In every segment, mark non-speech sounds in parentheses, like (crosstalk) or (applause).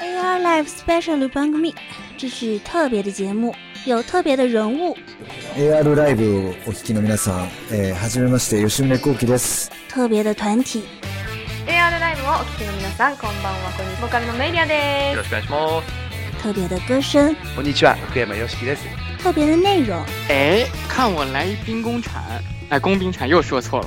AR Live Special 番組，这是特别的节目，有特别的人物， AR ライブをお聞きの皆さん、えー、はじめまして吉宗幸喜です特别的团体， AR ライブをお聞きの皆さんこんばんはこんにちはボーカルのメイリアでよろしくお願いします。特别的歌声，こんにちは、福山よしきです。特别的内容，哎，看我来一兵工铲，哎，工兵铲又说错了。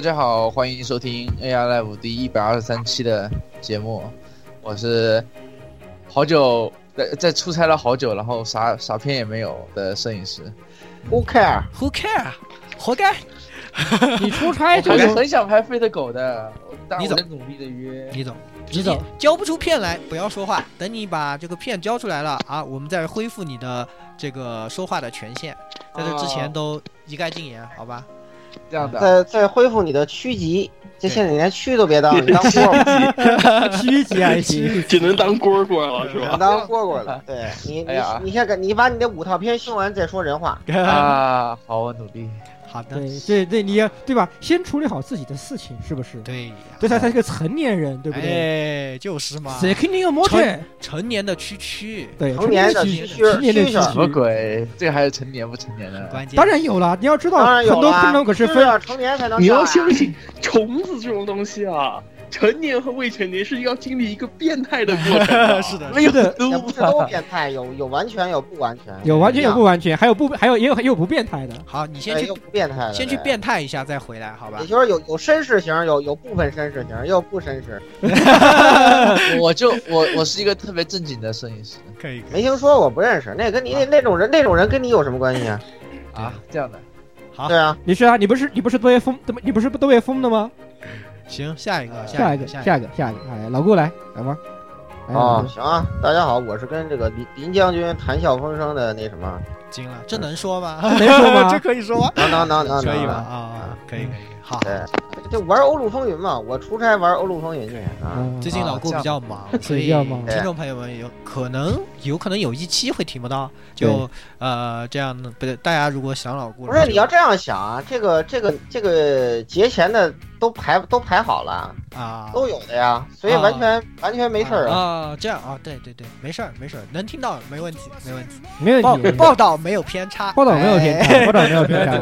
大家好，欢迎收听 AR Live 第一百二十三期的节目，我是好久在在出差了好久，然后啥啥片也没有的摄影师。Who care? Who care? 活该！你出差 (laughs) 就是很想拍飞的狗的，但你走我在努力的约。你走，你走，交不出片来，不要说话。等你把这个片交出来了啊，我们再恢复你的这个说话的权限。在这之前都一概禁言，好吧？这样的，再再恢复你的区级，这现在你连区都别当，你 (laughs) 当蝈蝈，(laughs) 区级还行，只能当蝈蝈了，是吧？当蝈蝈了。对 (laughs) 你，哎你你先给你把你的五套片修完再说人话。啊，好，我努力。好的，对，这这你要对吧？先处理好自己的事情，是不是？对呀，这才才是个成年人，对不对？哎，就是嘛。谁肯定要摸成？成年的区区，对，成年的区区成年的区区什么鬼？这个还是成年不成年的？关键当然有了，你要知道，很多昆虫可是是分要成年才能你要相信虫子这种东西啊，成年和未成年是要经历一个变态的过程 (laughs) 的。是的，没有是的 (laughs) 也不是都变态，有有完全有不完全，有完全有不完全，还有不还有也有也有不变态的。好，你先去不变态的，先去变态一下，再回来，好吧也？就是有有绅士型，有有部分绅士型，也有不绅士。(laughs) 我就我我是一个特别正经的摄影师可以，没听说，我不认识。那跟你那那种人，那种人跟你有什么关系啊？啊，这样的。好对，啊，你是啊？你不是你不是都业风？你不是都业封的吗？行，下一个，一个，下一个，下一个，下一个。哎，老顾来来吧。来哦，行啊，大家好，我是跟这个林林将军谈笑风生的那什么，惊了，这能说吗？能说吗 (laughs) 这可以说吗？能能能能可以吧？啊啊，可以可以，好。对，就玩欧陆风云嘛，我出差玩欧陆风云去啊。嗯最近老顾 (laughs) 比较忙，所以比较忙听众朋友们有可能有可能有一期会听不到，就呃这样的，不对，大家如果想老顾，不是你要这样想啊，这个这个这个节前的都排都排好了，啊都有的呀，所以完全完全没事儿啊。啊这样啊，对对对，没事儿没事儿，能听到没问题没问题，没报问题。报道没有偏差，(laughs) 报道没有偏报道没有偏差。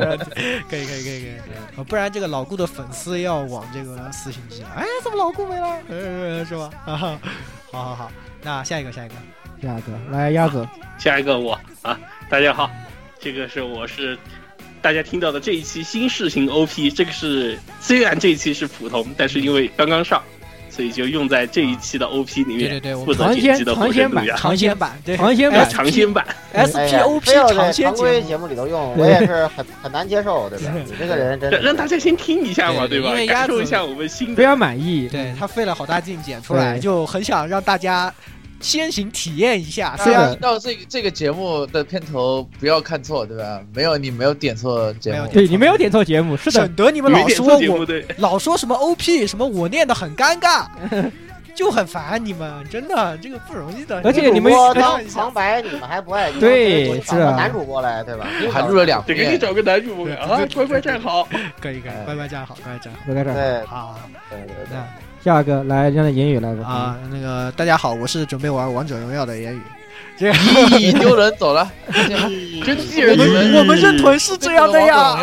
可以可以可以可以，呃不然这个老顾的粉丝要往这个私信寄了，哎，怎么老顾没了？呃，是吧？(laughs) 啊，好好好，那下一个下一个，下一个来鸭子，下一个我啊，大家好，这个是我是大家听到的这一期新式型 OP，这个是虽然这一期是普通，但是因为刚刚上，所以就用在这一期的 OP 里面，对对对，我负们责剪辑的火神毒牙尝鲜版，对，尝鲜版。哎尝鲜版，哎呀 SPOP 非要在尝鲜常规节节目里头用，我也是很很难接受，对吧？你这个人真让让大家先听一下嘛，对对吧？感受一下我们新的非的。常满意。对。他费了好大劲剪出来，就很想让大家先行体验一下。是的听到这个这个节目的片头不要看错，对吧？没有你没有点错节目，对你没有点错节目，是的，省得你们老说我 (laughs) 老说什么 OP 什么我念的很尴尬，就很烦你们，真的这个不容易的。而且你们主播当旁白，你们还不爱，对找是啊个男主播来，对吧？还录了两得给你。找个男主播对啊，乖乖站好。可以可以，乖乖站好，乖乖站好。乖乖站好。对好，对对对那下一个来让言语来吧。啊，那个大家好，我是准备玩王者荣耀的言语。这咦，丢人走了，(laughs) 真气人！你们们我们认屯是这样的呀。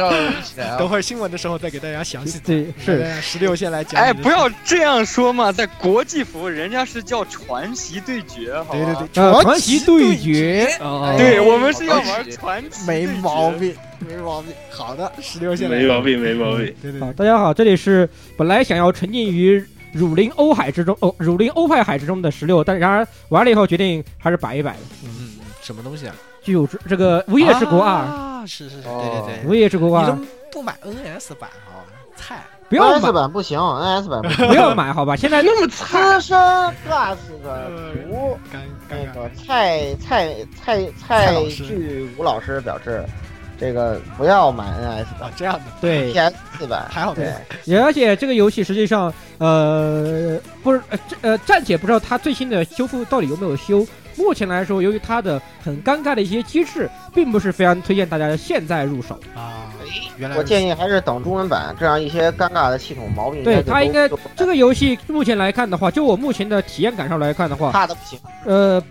等会儿新闻的时候再给大家详细。对，是十六先来讲。哎，不要这样说嘛，在国际服人家是叫传奇对决，好吧对对对，呃传奇对决，哦对我们是要玩传奇，没毛。病，没毛病。好的，十六先来。没毛病，没毛病。对对好，大家好，这里是本来想要沉浸于儒林欧海之中，哦，汝林欧派海之中的十六，但然而玩了以后决定还是摆一摆的。嗯，什么东西啊？具有这这个《无业之国二》啊，是是是，对对对，《无业之国二你都》不买 NS 版啊？菜，不要 NS 买，版不行，NS 版不要买，好吧？(laughs) 现在那么资惨，深 Plus 的图，(laughs) 尴那。个蔡蔡蔡蔡蔡老师巨吴老师表示，这个不要买 NS 版啊，这样的对，，PS 四版还好对没，而且这个游戏实际上，呃，不是，呃，这呃，暂且不知道它最新的修复到底有没有修。目前来说，由于它的很尴尬的一些机制，并不是非常推荐大家现在入手。啊，原来我建议还是等中文版，这样一些尴尬的系统毛病对它应该这个游戏目前来看的话，就我目前的体验感上来看的话，差的不行。呃，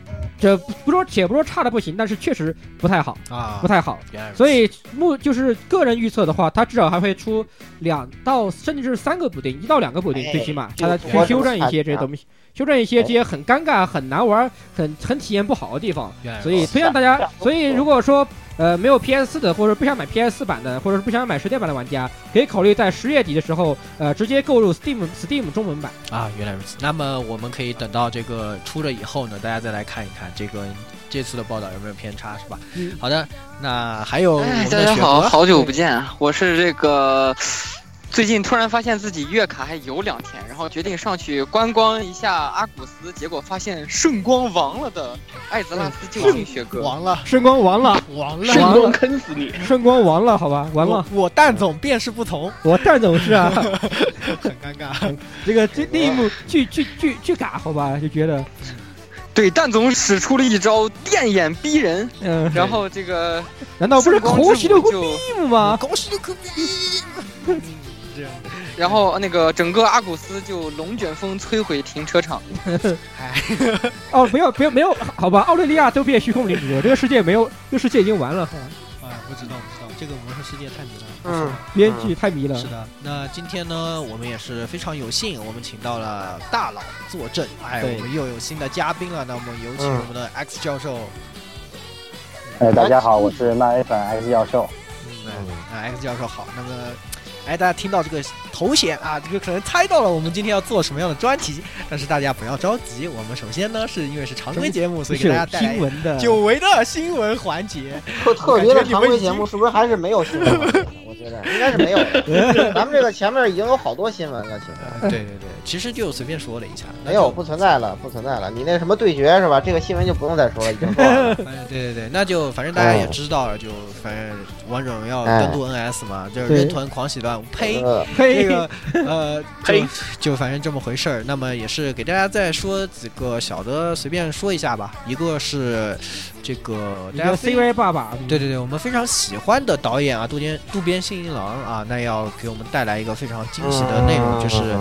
这不说且不说差的不行，但是确实不太好，啊不，太好。所以目就是个人预测的话，它至少还会出两到甚至是三个补丁，一到两个补丁，哎最起码就它是我去修正一些这些东西，修正一些这些很尴尬、很难玩、很很体验不好的地方。所以推荐大家，所以如果说呃没有 PS 四的，或者不想买 PS 四版的，或者是不想买实体版的玩家，可以考虑在十月底的时候，呃直接购入 Steam Steam 中文版。啊，原来如此。那么我们可以等到这个出了以后呢，大家再来看一看这个这次的报道有没有偏差，是吧？嗯好的，那还有我哎，们的雪大家好，好久不见，我是这个。最近突然发现自己月卡还有两天，然后决定上去观光一下阿古斯，结果发现圣光亡了的艾泽拉斯救星学哥。亡了，圣光亡了，亡了，圣光坑死你！圣光亡了，好吧，完了，我我蛋总便是不同，我蛋总是啊，(laughs) 很尴尬。这个这那一幕巨巨巨巨尬，好吧，就觉得。对，蛋总使出了一招电眼逼人，嗯，然后这个难道不是圣光口之喜的个舞就，幕吗？恭喜你可比，这样，然后那个整个阿古斯就龙卷风摧毁停车场。(laughs) 哎，哦，没有，没有没有，好吧，澳大利亚都变虚空领主了，这个世界没有，这个世界已经完了，啊，不知道不知道，这个魔兽世界太迷了。嗯，编剧太迷了是。的，那今天呢，我们也是非常有幸，我们请到了大佬坐镇，哎，我们又有新的嘉宾了。那我们有请嗯我们的 X 教授，哎，大家好，我是漫威粉 X 教授。嗯，啊，X 教授好。那么，哎，大家听到这个头衔啊，这个可能猜到了我们今天要做什么样的专题，但是大家不要着急，我们首先呢，是因为是常规节目，所以给大家带来新闻的久违的新闻环节。特特别的常规节目是不是还是没有新闻？(laughs) 我觉得应该是没有的。(laughs) 咱们这个前面已经有好多新闻了，其实对对对，其实就随便说了一下，没有，不存在了，不存在了。你那什么对决是吧？这个新闻就不用再说了，已经说了。(laughs) 哎，对对对，那就反正大家也知道了，就反正王者荣耀登陆 NS 嘛，就是对人团狂喜乱舞，呸，呃这，个呃，呸就反正这么回事儿。那么也是给大家再说几个小的，随便说一下吧。一个是这个一个大家非 CY 爸爸，对对对，我们非常喜欢的导演啊，渡边渡边信一郎啊，那要给我们带来一个非常惊喜的内容，就是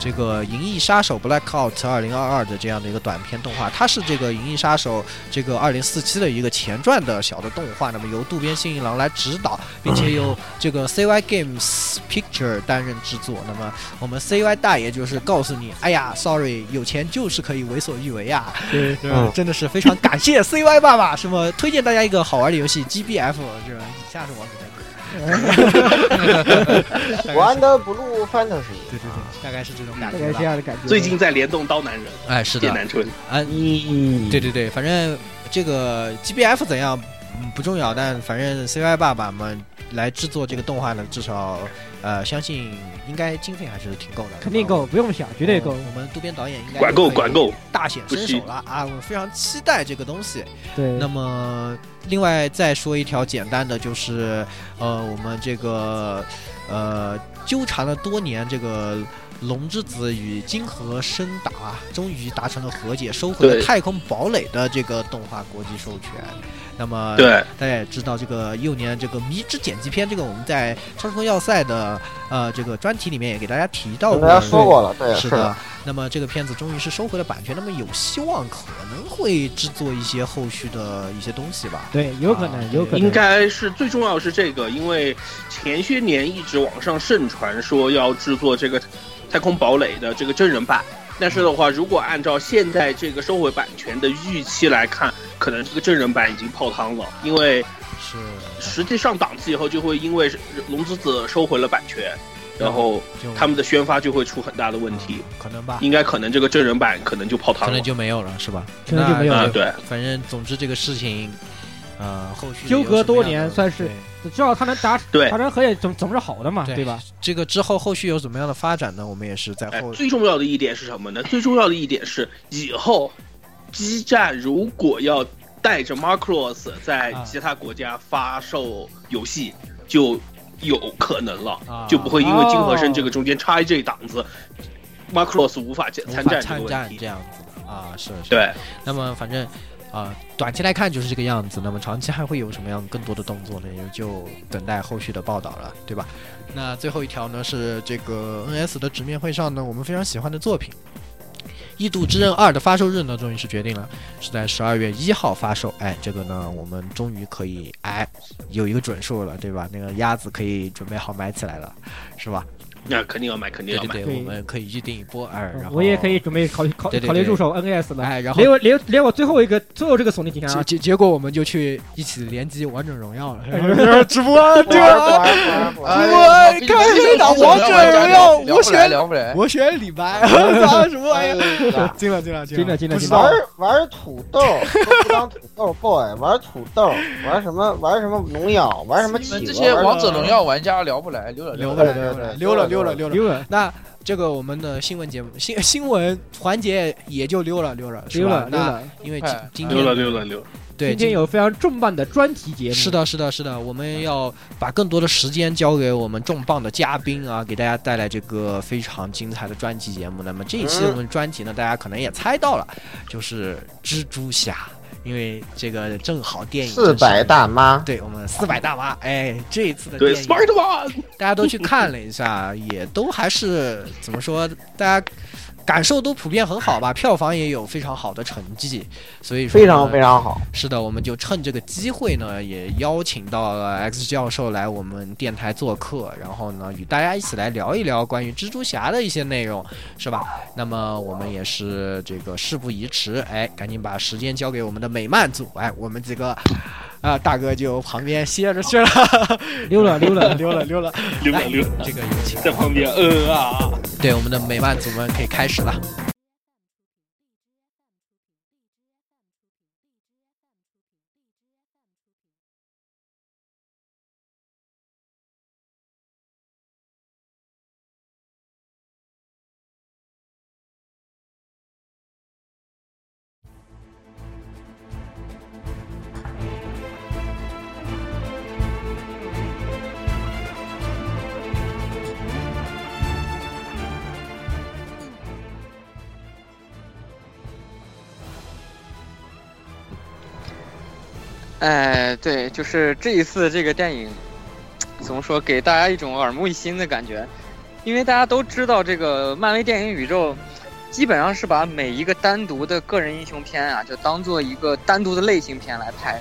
这个《银翼杀手 Blackout 二零二二》的这样的一个短片动画，它是这个《银翼杀手》这个二零四七的一个前传的小的动画，那么由渡边信一郎来指导，并且由 (laughs) 这个 CY Games Picture 担任制作。那么我们 CY 大爷就是告诉你，哎呀，sorry，有钱就是可以为所欲为呀，对，对？真的是非常感谢 CY 爸爸，什么推荐大家一个好玩的游戏 GBF，是吧？以下是王子在 (laughs) 玩的 Blue Fantasy，对对对，大概是这种感大概觉吧这。样的感觉。最近在联动刀男人、哎，是的。剑南春，啊，嗯，对对对，反正这个 GBF 怎样嗯不重要，但反正 CY 爸爸们来制作这个动画呢，至少呃，相信应该经费还是挺够的，肯定够，不用想，绝对够。我们渡边导演应该管够管够，大显身手了啊！我们非常期待这个东西。对，那么，另外再说一条简单的，就是呃，我们这个呃纠缠了多年这个。龙之子与金河深达终于达成了和解，收回了太空堡垒的这个动画国际授权。那么，对，大家也知道，这个幼年这个迷之剪辑片，这个我们在超时空要塞的呃这个专题里面也给大家提到过，跟大家说过了，对，是的是的，。那么这个片子终于是收回了版权，那么有希望可能会制作一些后续的一些东西吧。对，有可能，啊有可能。应该是最重要是这个，因为前些年一直网上盛传说要制作这个太空堡垒的这个真人版，但是的话，如果按照现在这个收回版权的预期来看，可能这个真人版已经泡汤了，因为是实际上档次以后就会因为龙之子收回了版权，然后他们的宣发就会出很大的问题，可能吧，应该可能这个真人版可能就泡汤了，可能就没有了，是吧？可能就没有了。啊对，反正总之这个事情，呃，后续纠葛多年，算是对至少他能达对达成和解，总总是好的嘛，对对吧？这个之后后续有怎么样的发展呢？我们也是在最重要的一点是什么呢？最重要的一点是，以后基站如果要带着 Macross 在啊其他国家发售游戏，就有可能了，啊就不会因为金和生这个中间插一这档子、m a c r o s s 无法参参战这个问题。战这样子啊，是是。对，那么反正啊、短期来看就是这个样子。那么长期还会有什么样更多的动作呢？也就等待后续的报道了，对吧？那最后一条呢是这个 NS 的直面会上呢，我们非常喜欢的作品。《异度之刃二》的发售日呢，终于是决定了，是在十二月一号发售。哎，这个呢，我们终于可以哎有一个准数了，对吧？那个鸭子可以准备好买起来了，是吧？那肯定要买，肯定要买。对对对，我们可以预定一波哎，然后我也可以准备考虑考对对对考虑入手 NS 了。哎，然后连我连连我最后一个最后这个索尼底下结啊，结结果我们就去一起联机王者荣耀了，哎直播对吧？我看一打王者荣耀，我选我选李白，我操什么玩意儿？进了进了进了进了进玩了，玩土豆，都不当土豆 boy，玩土豆，玩什么玩什么农药，玩什么企鹅，这些王者荣耀玩家聊不来，溜了溜了了溜了溜了溜了溜了溜了那这个我们的新闻节目 (laughs) 新新闻环节也就溜了溜了，溜了溜了。因为今哎今天溜了溜了溜了。对今天有非常重磅的专题节目，是的，是的，是的，我们要把更多的时间交给我们重磅的嘉宾啊，给大家带来这个非常精彩的专题节目。那么这一期我们专题呢，大家可能也猜到了，就是蜘蛛侠，因为这个正好电影四百大妈，对我们四百大妈，哎，这一次的对电影，Smart One，大家都去看了一下，也都还是怎么说，大家感受都普遍很好吧，票房也有非常好的成绩，所以说非常非常好。是的，我们就趁这个机会呢，也邀请到了 X 教授来我们电台做客，然后呢，与大家一起来聊一聊关于蜘蛛侠的一些内容，是吧？那么我们也是这个事不宜迟，哎，赶紧把时间交给我们的美漫组，哎，我们几个 (laughs) 啊大哥就旁边歇着去了，(laughs) 溜了溜了溜了溜了来溜了溜了，这个有请在旁边呃啊。对我们的美漫组们可以开始了。哎，对，就是这一次这个电影，怎么说，给大家一种耳目一新的感觉，因为大家都知道这个漫威电影宇宙，基本上是把每一个单独的个人英雄片啊，就当做一个单独的类型片来拍。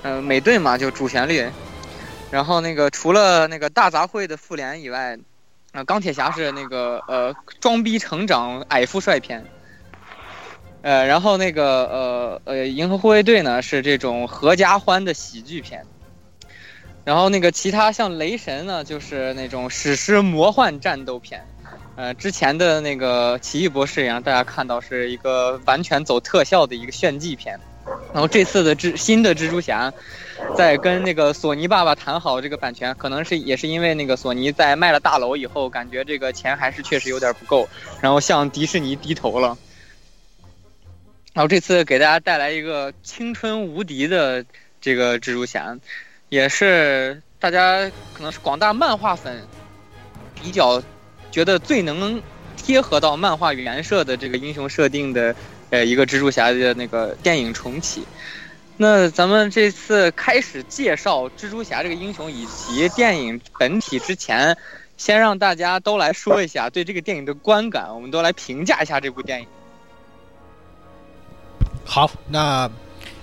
呃，美队嘛，就主旋律，然后那个除了那个大杂烩的复联以外，啊、钢铁侠是那个呃装逼成长矮富帅片。呃，然后那个呃呃，银河护卫队呢是这种合家欢的喜剧片，然后那个其他像雷神呢就是那种史诗魔幻战斗片，呃，之前的那个奇异博士也让大家看到是一个完全走特效的一个炫技片，然后这次的蜘新的蜘蛛侠，在跟那个索尼爸爸谈好这个版权，可能是也是因为那个索尼在卖了大楼以后，感觉这个钱还是确实有点不够，然后向迪士尼低头了。然后这次给大家带来一个青春无敌的这个蜘蛛侠，也是大家可能是广大漫画粉比较觉得最能贴合到漫画原设的这个英雄设定的呃一个蜘蛛侠的那个电影重启。那咱们这次开始介绍蜘蛛侠这个英雄以及电影本体之前，先让大家都来说一下对这个电影的观感，我们都来评价一下这部电影。好，那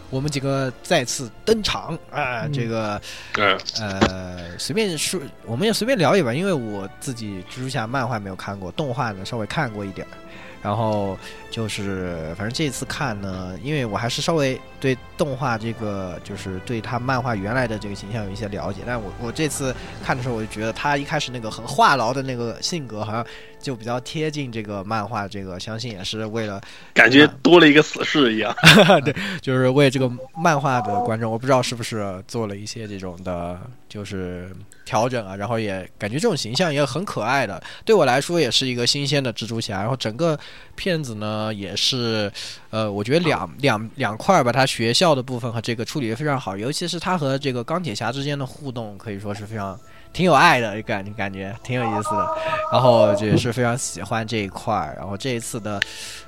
我们几个再次登场啊、嗯。这个嗯呃，随便说，我们也随便聊一吧，因为我自己蜘蛛侠漫画没有看过，动画呢稍微看过一点。儿，然后就是反正这次看呢，因为我还是稍微对动画这个就是对他漫画原来的这个形象有一些了解，但我我这次看的时候，我就觉得他一开始那个很话痨的那个性格，好像就比较贴近这个漫画，这个相信也是为了感觉多了一个死士一样。(laughs) (laughs) 对，就是为这个漫画的观众，我不知道是不是做了一些这种的，就是调整啊，然后也感觉这种形象也很可爱的，对我来说也是一个新鲜的蜘蛛侠。然后整个片子呢，也是，呃，我觉得两两两块儿吧，他学校的部分和这个处理的非常好，尤其是他和这个钢铁侠之间的互动，可以说是非常挺有爱的感感觉，挺有意思的。然后也是非常喜欢这一块儿。然后这一次的，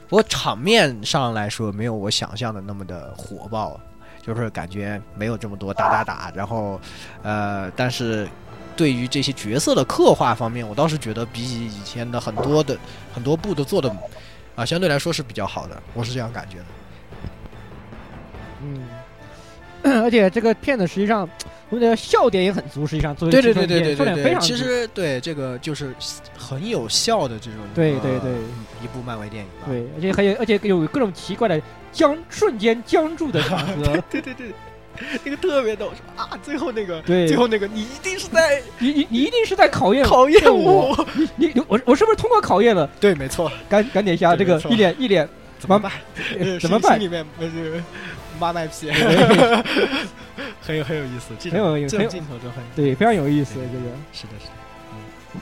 不过场面上来说，没有我想象的那么的火爆。就是感觉没有这么多打打打，然后，呃，但是对于这些角色的刻画方面，我倒是觉得比起以前的很多的很多部都做的啊，相对来说是比较好的，我是这样感觉的。嗯，而且这个片子实际上，我觉得笑点也很足，实际上作为对对对对对笑点非常。其实对这个就是很有效的这种对对对一部漫威电影吧。对，而且还有而且有各种奇怪的僵瞬间僵住的场合。(laughs) 对 (laughs) 对对。那个特别逗，说啊，最后那个，对，最后那个，你一定是在，你你你一定是在考验考验我，你你我我是不是通过考验了？对，没错，赶赶点下这个一脸一脸怎么办？(laughs) 怎么办？里面那是妈卖批，很有很有意思，很有这种镜头就很对，非常有意思，这个是的，是的，嗯。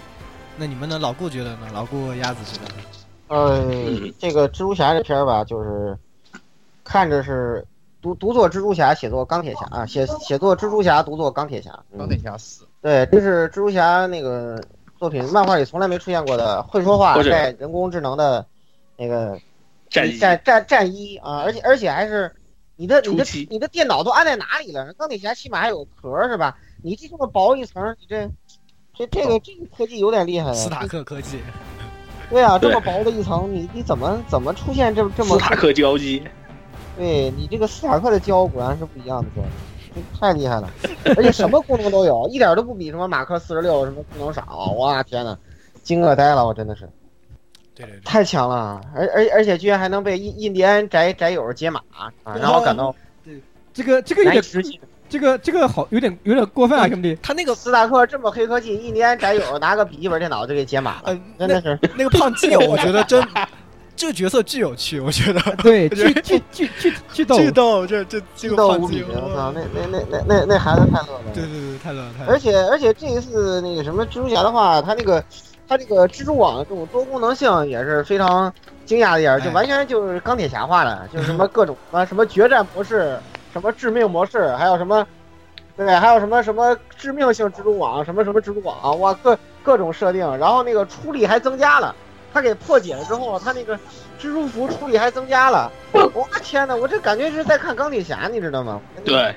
那你们呢？老顾觉得呢？老顾鸭子觉得呢？呃，这个蜘蛛侠这片儿吧，就是看着是。独独作蜘蛛侠，写作钢铁侠啊，写写作蜘蛛侠，独作钢铁侠。钢铁侠死，对，这是蜘蛛侠那个作品，漫画里从来没出现过的会说话带人工智能的那个战战战战衣啊，而且而且还是你的你的你的电脑都安在哪里了？钢铁侠起码还有壳是吧？你这这么薄一层，你这这这个这个科技有点厉害。斯塔克科技。对啊，这么薄的一层，你你怎么怎么出现这这么斯塔克胶机？对你这个斯塔克的胶果然是不一样的胶，这太厉害了，而且什么功能都有，一点都不比什么马克四十六什么功能少。哇天呐，惊愕呆了，我真的是，对对对，太强了，而而而且居然还能被印印第安宅宅友解码啊，让我感到对这个这个有点这个这个好有点有点过分啊，兄弟，他那个斯塔克这么黑科技，印第安宅友拿个笔记本电脑就给解码了，真的是那个胖基友，我觉得真。这个角色巨有趣，我觉得。(laughs) 对，(laughs) 巨巨巨巨巨逗，巨逗，这这这个胖子，我操，那那那那那那孩子太乐了。对对对，太乐了，太。而且而且这一次那个什么蜘蛛侠的话，他那个他这个蜘蛛网这种多功能性也是非常惊讶的一点，就完全就是钢铁侠化了，(laughs) 就是什么各种啊什么决战模式，什么致命模式，还有什么，对，还有什么什么致命性蜘蛛网，什么什么蜘蛛网，哇，各各种设定，然后那个出力还增加了。他给破解了之后，他那个蜘蛛服处理还增加了。我天哪，我这感觉是在看钢铁侠，你知道吗？对，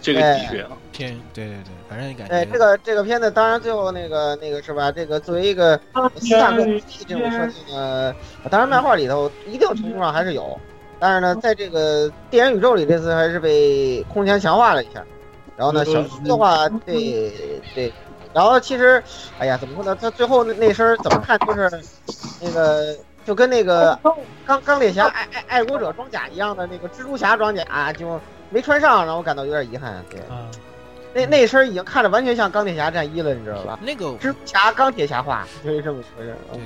这个的确天对对对，反正感觉。哎，这个这个片子，当然最后那个那个是吧？这个作为一个斯塔克这种设定呢，当然漫画里头一定程度上还是有，但是呢，在这个电影宇宙里，这次还是被空前强化了一下。然后呢，小说的话，对对。然后其实，哎呀，怎么说呢？他最后那那身怎么看就是，那个就跟那个钢钢铁侠爱爱爱国者装甲一样的那个蜘蛛侠装甲就没穿上，让我感到有点遗憾。对，那那身已经看着完全像钢铁侠战衣了，你知道吧？那个蜘蛛侠钢铁侠化，可以这么说。对，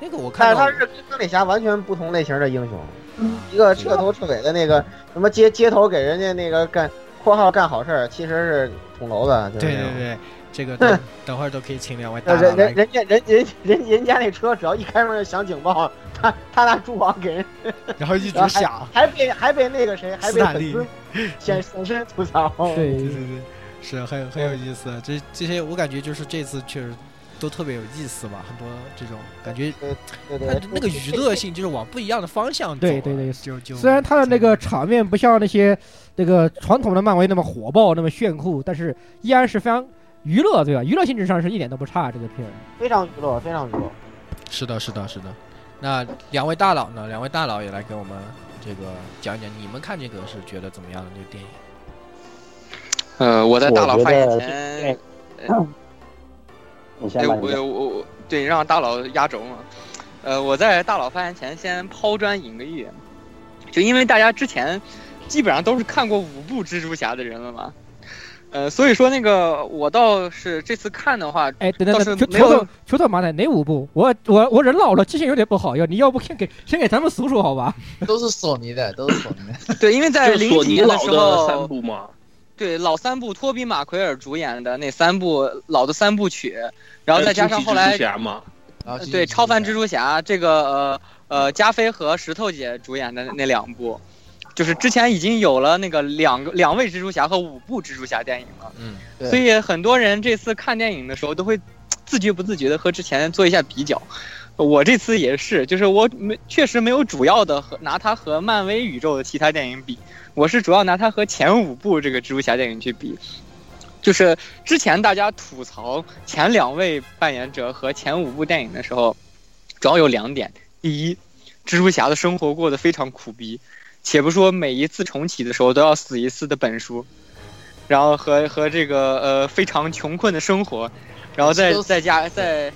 那个我看，但是他是跟钢铁侠完全不同类型的英雄，一个彻头彻尾的那个什么街街头给人家那个干括号干好事儿，其实是捅娄子。对对对。这个等等会儿都可以请两位大佬人人人家人人人人家那车只要一开门就响警报，他他拿蛛网给人，(laughs) 然后一直响，还被还被那个谁还被粉丝 (laughs) 显现身吐槽。对对对对，是很很有意思。这这些我感觉就是这次确实都特别有意思吧，很多这种感觉，他那个娱乐性就是往不一样的方向走。对对对，就就虽然他的那个场面不像那些那个传统的漫威那么火爆那么炫酷，但是依然是非常。娱乐对吧？娱乐性质上是一点都不差，这个片非常娱乐，非常娱乐。是的，是的，是的。那两位大佬呢？两位大佬也来给我们这个讲一讲，你们看这个是觉得怎么样的这个电影？呃，我在大佬发言前，你先我我我对让大佬压轴嘛。呃，我在大佬发言前先抛砖引个玉，就因为大家之前。基本上都是看过五部蜘蛛侠的人了嘛。呃，所以说那个我倒是这次看的话，哎，等等没有求求头求头妈的哪五部？我我我人老了，记性有点不好，要你要不先给先给咱们数数好吧？(laughs) 都是索尼的，都是索尼的。(laughs) 对，因为在索尼零几年的老的时候，三部嘛，对老三部托比马奎尔主演的那三部老的三部曲，然后再加上后来对超凡蜘蛛侠这个呃呃加菲和石头姐主演的那两部，就是之前已经有了那个两个两位蜘蛛侠和五部蜘蛛侠电影了。嗯，对所以很多人这次看电影的时候都会自觉不自觉的和之前做一下比较。我这次也是，就是我没确实没有主要的和拿它和漫威宇宙的其他电影比，我是主要拿它和前五部这个蜘蛛侠电影去比。就是之前大家吐槽前两位扮演者和前五部电影的时候，主要有两点：第一，蜘蛛侠的生活过得非常苦逼，且不说每一次重启的时候都要死一次的本书，然后和和这个呃非常穷困的生活，然后再再加再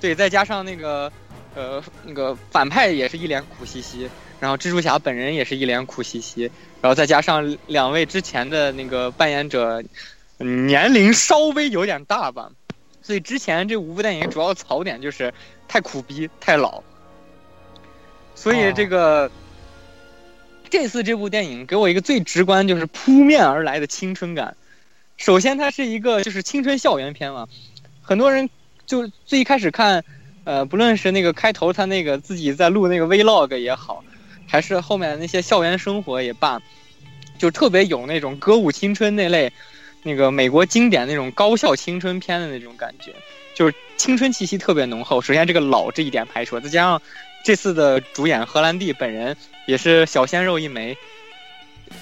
对再加上那个呃那个反派也是一脸苦兮兮，然后蜘蛛侠本人也是一脸苦兮兮，然后再加上两位之前的那个扮演者嗯年龄稍微有点大吧，所以之前这五部电影主要槽点就是太苦逼太老，所以这个。这次这部电影给我一个最直观，就是扑面而来的青春感。首先，它是一个就是青春校园片嘛，很多人就最一开始看，呃，不论是那个开头他那个自己在录那个 vlog 也好，还是后面那些校园生活也罢，就特别有那种歌舞青春那类，那个美国经典那种高校青春片的那种感觉，就是青春气息特别浓厚。首先这个老这一点排除，再加上这次的主演荷兰弟本人也是小鲜肉一枚，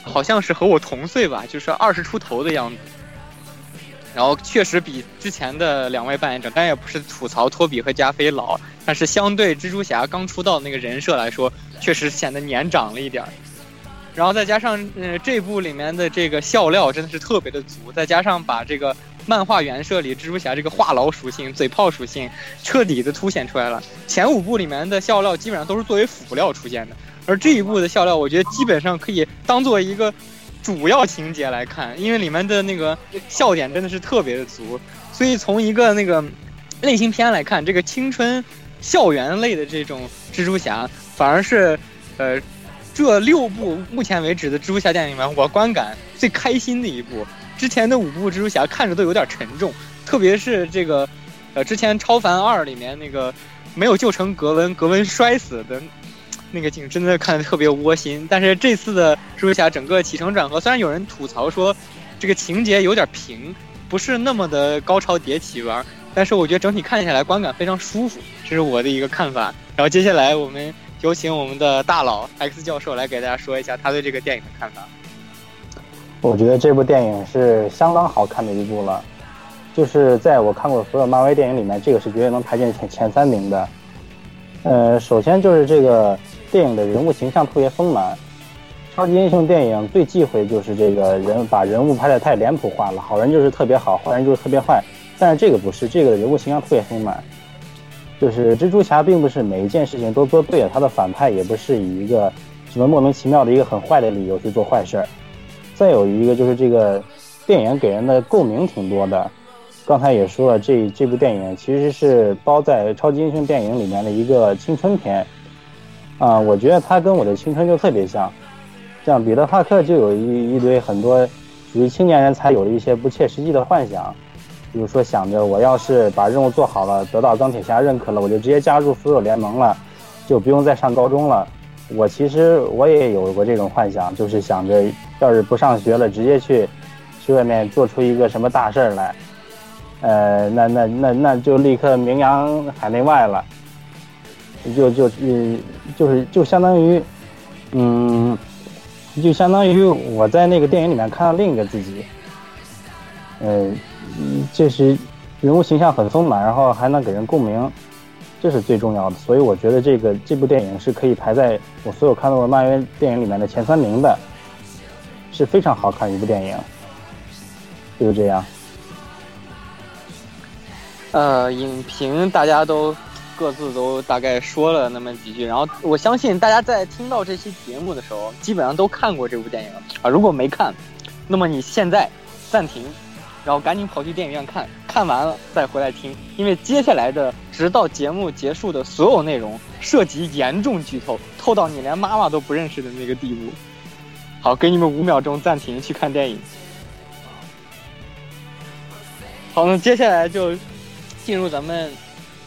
好像是和我同岁吧，就是二十出头的样子。然后确实比之前的两位扮演者，但也不是吐槽托比和加菲老，但是相对蜘蛛侠刚出道那个人设来说，确实显得年长了一点儿。然后再加上呃这部里面的这个笑料真的是特别的足，再加上把这个漫画原设里蜘蛛侠这个话痨属性、嘴炮属性彻底的凸显出来了。前五部里面的笑料基本上都是作为辅料出现的，而这一部的笑料，我觉得基本上可以当做一个主要情节来看，因为里面的那个笑点真的是特别的足。所以从一个那个类型片来看，这个青春校园类的这种蜘蛛侠，反而是呃这六部目前为止的蜘蛛侠电影里面，我观感最开心的一部。之前的五部蜘蛛侠看着都有点沉重，特别是这个呃之前超凡二里面那个没有救成格温，格温摔死的。那个景真的看着特别窝心，但是这次的蜘蛛侠整个起承转合，虽然有人吐槽说这个情节有点平，不是那么的高潮迭起吧，但是我觉得整体看下来观感非常舒服，这是我的一个看法。然后接下来我们有请我们的大佬 X 教授来给大家说一下他对这个电影的看法。我觉得这部电影是相当好看的一部了，就是在我看过所有漫威电影里面，这个是绝对能排进前前三名的。呃，首先就是这个电影的人物形象特别丰满。超级英雄电影最忌讳就是这个人把人物拍得太脸谱化了，好人就是特别好，坏人就是特别坏。但是这个不是，这个人物形象特别丰满。就是蜘蛛侠并不是每一件事情都做对了，他的反派也不是以一个什么莫名其妙的一个很坏的理由去做坏事儿。再有一个就是这个电影给人的共鸣挺多的。刚才也说了，这这部电影其实是包在超级英雄电影里面的一个青春片，啊，我觉得他跟我的青春就特别像。像彼得·帕克就有一一堆很多属于青年人才有的一些不切实际的幻想，比如说想着我要是把任务做好了，得到钢铁侠认可了，我就直接加入复仇联盟了，就不用再上高中了。我其实我也有过这种幻想，就是想着要是不上学了，直接去去外面做出一个什么大事来。呃，那那那那就立刻名扬海内外了，就就嗯，就是就相当于，嗯，就相当于我在那个电影里面看到另一个自己，呃，这是人物形象很丰满，然后还能给人共鸣，这是最重要的。所以我觉得这个这部电影是可以排在我所有看到的漫威电影里面的前三名的，是非常好看一部电影，就是这样。呃，影评大家都各自都大概说了那么几句，然后我相信大家在听到这期节目的时候，基本上都看过这部电影啊。如果没看，那么你现在暂停，然后赶紧跑去电影院看，看完了再回来听，因为接下来的直到节目结束的所有内容涉及严重剧透，透到你连妈妈都不认识的那个地步。好，给你们五秒钟暂停去看电影。好，那接下来就进入咱们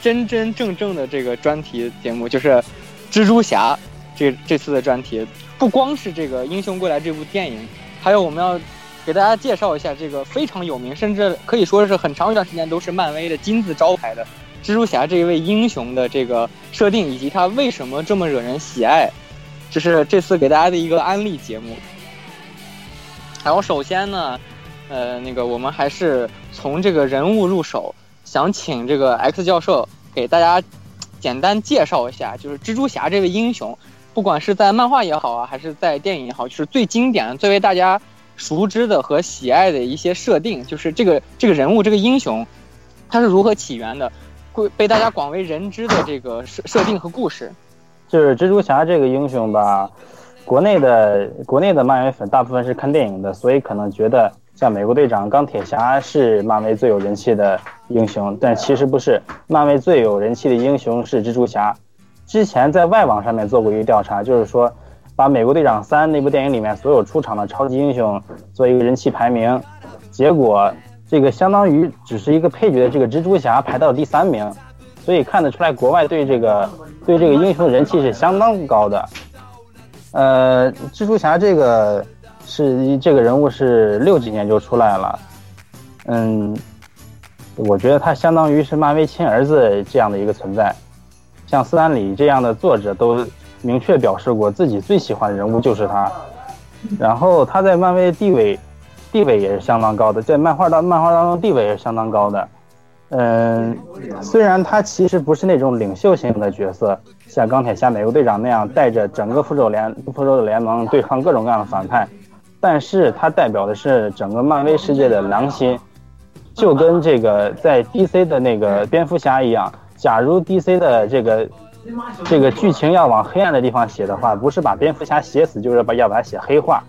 真真正正的这个专题节目，就是蜘蛛侠这这次的专题。不光是这个《英雄归来》这部电影，还有我们要给大家介绍一下这个非常有名，甚至可以说是很长一段时间都是漫威的金字招牌的蜘蛛侠这一位英雄的这个设定，以及他为什么这么惹人喜爱。这是这次给大家的一个安利节目。然后首先呢。呃，那个我们还是从这个人物入手，想请这个 X 教授给大家简单介绍一下，就是蜘蛛侠这位英雄，不管是在漫画也好啊，还是在电影也好，就是最经典、最为大家熟知的和喜爱的一些设定，就是这个这个人物、这个英雄，他是如何起源的，被被大家广为人知的这个设设定和故事。就是蜘蛛侠这个英雄吧，国内的国内的漫威粉大部分是看电影的，所以可能觉得。像美国队长、钢铁侠是漫威最有人气的英雄，但其实不是。漫威最有人气的英雄是蜘蛛侠。之前在外网上面做过一个调查，就是说把《美国队长三》那部电影里面所有出场的超级英雄做一个人气排名，结果这个相当于只是一个配角的这个蜘蛛侠排到了第三名，所以看得出来国外对这个对这个英雄人气是相当高的。呃，蜘蛛侠这个。是这个人物是六几年就出来了，嗯，我觉得他相当于是漫威亲儿子这样的一个存在，像斯坦李这样的作者都明确表示过自己最喜欢的人物就是他，然后他在漫威地位地位也是相当高的，在漫画当漫画当中地位也是相当高的，嗯，虽然他其实不是那种领袖型的角色，像钢铁侠、美国队长那样带着整个复仇联复仇者联盟对抗各种各样的反派。但是它代表的是整个漫威世界的良心，就跟这个在 DC 的那个蝙蝠侠一样。假如 DC 的这个这个剧情要往黑暗的地方写的话，不是把蝙蝠侠写死，就是把要把它写黑化。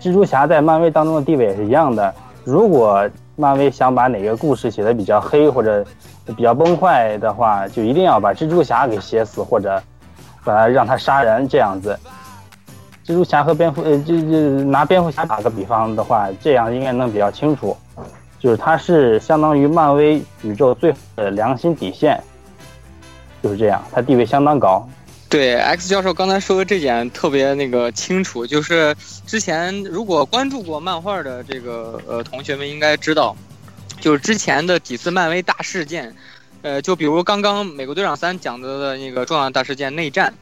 蜘蛛侠在漫威当中的地位也是一样的。如果漫威想把哪个故事写的比较黑或者比较崩坏的话，就一定要把蜘蛛侠给写死，或者把他让他杀人这样子。蜘蛛侠和蝙蝠，呃，就就拿蝙蝠侠打个比方的话，这样应该能比较清楚，就是他是相当于漫威宇宙最的良心底线，就是这样，他地位相当高。对，X 教授刚才说的这点特别那个清楚，就是之前如果关注过漫画的这个呃同学们应该知道，就是之前的几次漫威大事件，呃，就比如刚刚美国队长三讲的的那个重要大事件内战，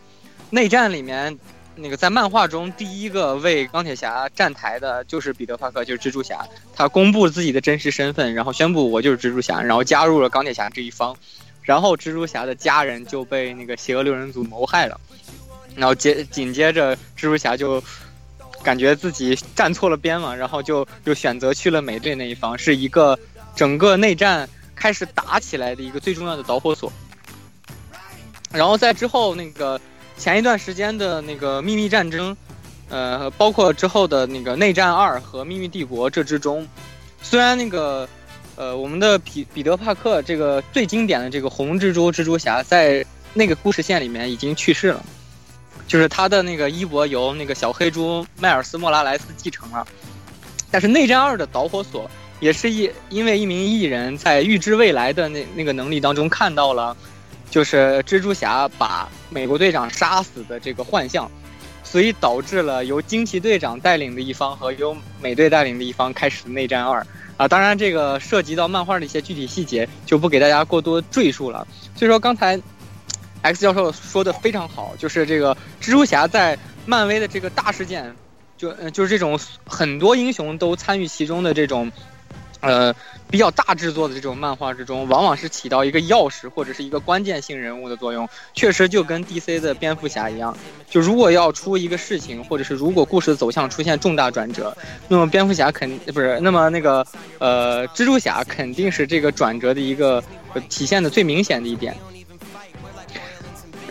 内战里面。那个在漫画中，第一个为钢铁侠站台的就是彼得·帕克，就是蜘蛛侠。他公布自己的真实身份，然后宣布我就是蜘蛛侠，然后加入了钢铁侠这一方。然后蜘蛛侠的家人就被那个邪恶六人组谋害了。然后接紧接着，蜘蛛侠就感觉自己站错了边嘛，然后就就选择去了美队那一方，是一个整个内战开始打起来的一个最重要的导火索。然后在之后那个。前一段时间的那个秘密战争，呃，包括之后的那个内战二和秘密帝国这之中，虽然那个，呃，我们的彼彼得帕克这个最经典的这个红蜘蛛蜘蛛侠在那个故事线里面已经去世了，就是他的那个衣钵由那个小黑猪迈尔斯莫拉莱斯继承了，但是内战二的导火索也是一因为一名艺人在预知未来的那那个能力当中看到了。就是蜘蛛侠把美国队长杀死的这个幻象，所以导致了由惊奇队长带领的一方和由美队带领的一方开始内战二啊。当然，这个涉及到漫画的一些具体细节，就不给大家过多赘述了。所以说，刚才 X 教授说的非常好，就是这个蜘蛛侠在漫威的这个大事件，就就是这种很多英雄都参与其中的这种。呃，比较大制作的这种漫画之中，往往是起到一个钥匙或者是一个关键性人物的作用。确实就跟 DC 的蝙蝠侠一样，就如果要出一个事情，或者是如果故事走向出现重大转折，那么蝙蝠侠肯不是，那么那个呃，蜘蛛侠肯定是这个转折的一个体现的最明显的一点。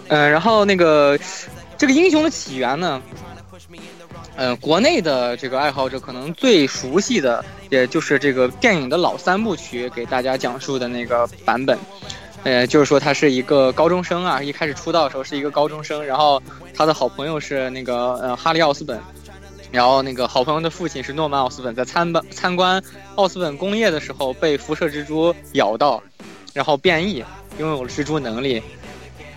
嗯，然后那个这个英雄的起源呢，嗯、国内的这个爱好者可能最熟悉的，也就是这个电影的老三部曲给大家讲述的那个版本。呃，就是说他是一个高中生啊，一开始出道的时候是一个高中生，然后他的好朋友是那个呃哈利奥斯本，然后那个好朋友的父亲是诺曼奥斯本，在参观参观奥斯本工业的时候被辐射蜘蛛咬到，然后变异，拥有了蜘蛛能力，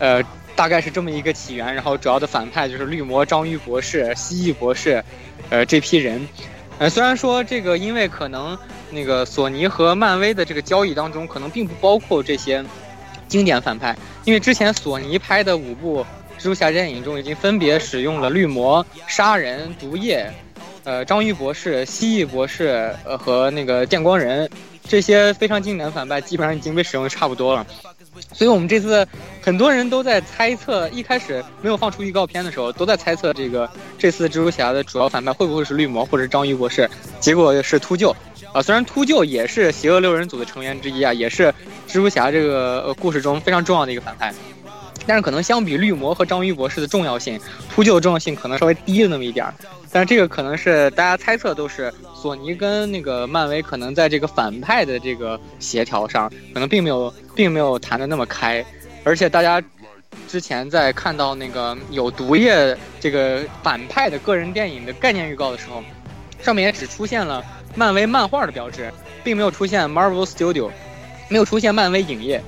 呃，大概是这么一个起源。然后主要的反派就是绿魔、章鱼博士、蜥蜴博士，呃，这批人。呃，虽然说这个因为可能那个索尼和漫威的这个交易当中，可能并不包括这些经典反派，因为之前索尼拍的五部蜘蛛侠电影中已经分别使用了绿魔、杀人、毒液。呃，章鱼博士、蜥蜴博士，呃和那个电光人这些非常经典反派，基本上已经被使用的差不多了。所以我们这次很多人都在猜测，一开始没有放出预告片的时候，都在猜测这个这次蜘蛛侠的主要反派会不会是绿魔或者章鱼博士，结果是秃鹫。啊，虽然秃鹫也是邪恶六人组的成员之一啊，也是蜘蛛侠这个故事中非常重要的一个反派，但是可能相比绿魔和章鱼博士的重要性，秃鹫的重要性可能稍微低了那么一点儿。但是这个可能是大家猜测都是索尼跟那个漫威可能在这个反派的这个协调上，可能并没有并没有谈的那么开，而且大家之前在看到那个有毒液这个反派的个人电影的概念预告的时候，上面也只出现了漫威漫画的标志，并没有出现 Marvel Studio，没有出现漫威影业，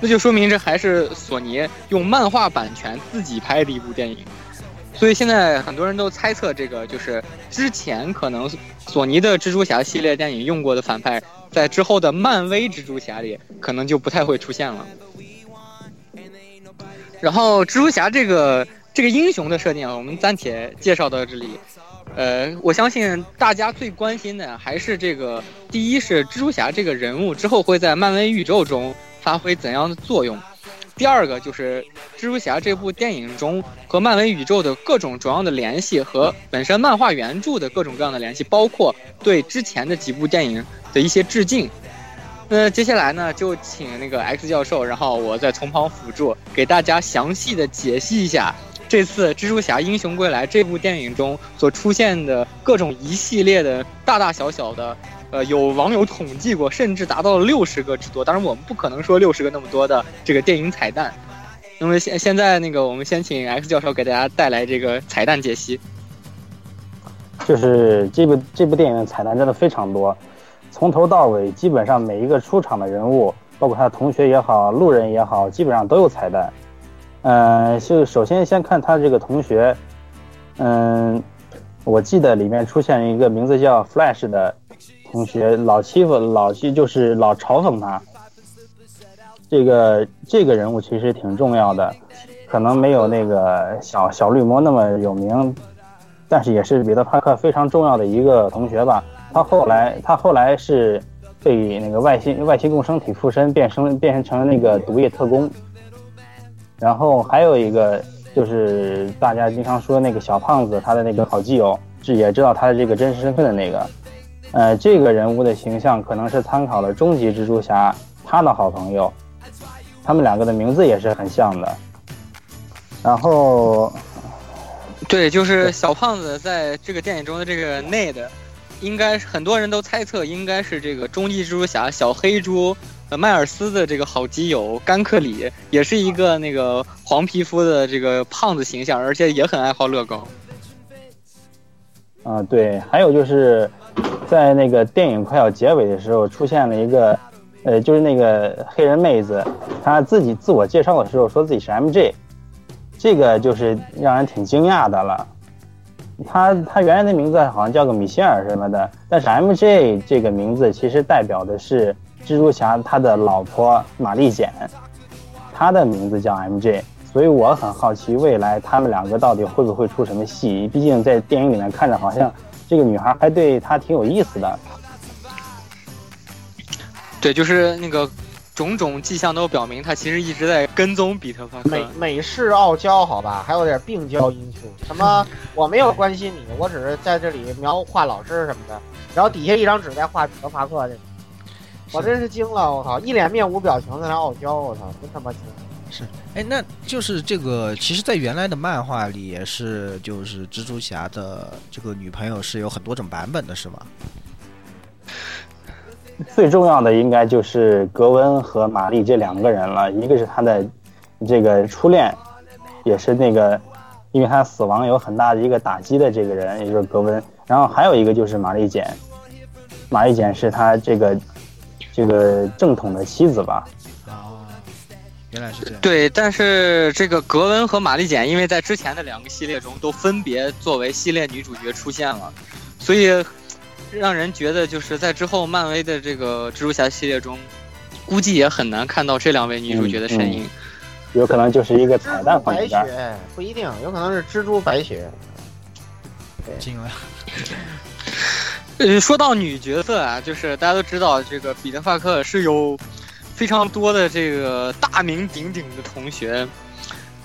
那就说明这还是索尼用漫画版权自己拍的一部电影。所以现在很多人都猜测，这个就是之前可能索尼的蜘蛛侠系列电影用过的反派，在之后的漫威蜘蛛侠里可能就不太会出现了。然后蜘蛛侠这个这个英雄的设定啊，我们暂且介绍到这里。呃，我相信大家最关心的还是这个，第一是蜘蛛侠这个人物之后会在漫威宇宙中发挥怎样的作用。第二个就是蜘蛛侠这部电影中和漫威宇宙的各种主要的联系和本身漫画原著的各种各样的联系，包括对之前的几部电影的一些致敬。那接下来呢，就请那个 X 教授，然后我再从旁辅助，给大家详细的解析一下这次《蜘蛛侠：英雄归来》这部电影中所出现的各种一系列的大大小小的。呃，有网友统计过，甚至达到了六十个之多。当然，我们不可能说六十个那么多的这个电影彩蛋。那么现现在那个，我们先请 X 教授给大家带来这个彩蛋解析。就是这部这部电影的彩蛋真的非常多，从头到尾基本上每一个出场的人物，包括他的同学也好，路人也好，基本上都有彩蛋。嗯，就首先先看他这个同学，嗯，我记得里面出现一个名字叫 Flash 的。同学老欺负老欺就是老嘲讽他，这个这个人物其实挺重要的，可能没有那个小小绿魔那么有名，但是也是彼得帕克非常重要的一个同学吧。他后来他后来是被那个外星外星共生体附身变身变成了那个毒液特工，然后还有一个就是大家经常说那个小胖子他的那个好基友，是也知道他的这个真实身份的那个。呃，这个人物的形象可能是参考了终极蜘蛛侠他的好朋友，他们两个的名字也是很像的。然后，对，就是小胖子在这个电影中的这个 Ned，应该是很多人都猜测应该是这个终极蜘蛛侠小黑猪呃迈尔斯的这个好基友甘克里，也是一个那个黄皮肤的这个胖子形象，而且也很爱好乐高。啊，对，还有就是在那个电影快要结尾的时候，出现了一个，呃，就是那个黑人妹子，她自己自我介绍的时候说自己是 MJ，这个就是让人挺惊讶的了。她她原来的名字好像叫个米歇尔什么的，但是 MJ 这个名字其实代表的是蜘蛛侠他的老婆玛丽简，她的名字叫 MJ。所以我很好奇，未来他们两个到底会不会出什么戏？毕竟在电影里面看着好像这个女孩还对他挺有意思的。对，就是那个种种迹象都表明，他其实一直在跟踪比特帕克。美美式傲娇，好吧，还有点病娇因素。什么？(laughs) 我没有关心你，我只是在这里描画老师什么的。然后底下一张纸在画比特帕克，这我真是惊了，我靠，一脸面无表情在那傲娇，我操，真他妈惊！是，哎，那就是这个，其实，在原来的漫画里也是，就是蜘蛛侠的这个女朋友是有很多种版本的，是吗？(laughs) 最重要的应该就是格温和玛丽这两个人了，一个是他的这个初恋，也是那个因为他死亡有很大的一个打击的这个人，也就是格温。然后还有一个就是玛丽简，玛丽简是他这个这个正统的妻子吧？哦，原来是这样。对，但是这个格温和玛丽简，因为在之前的两个系列中都分别作为系列女主角出现了，所以让人觉得就是在之后漫威的这个蜘蛛侠系列中，估计也很难看到这两位女主角的身影。有可能就是一个彩蛋放白。雪不一定，有可能是蜘蛛白雪。进了。呃，说到女角色啊，就是大家都知道，这个彼得·帕克是有非常多的这个大名鼎鼎的同学。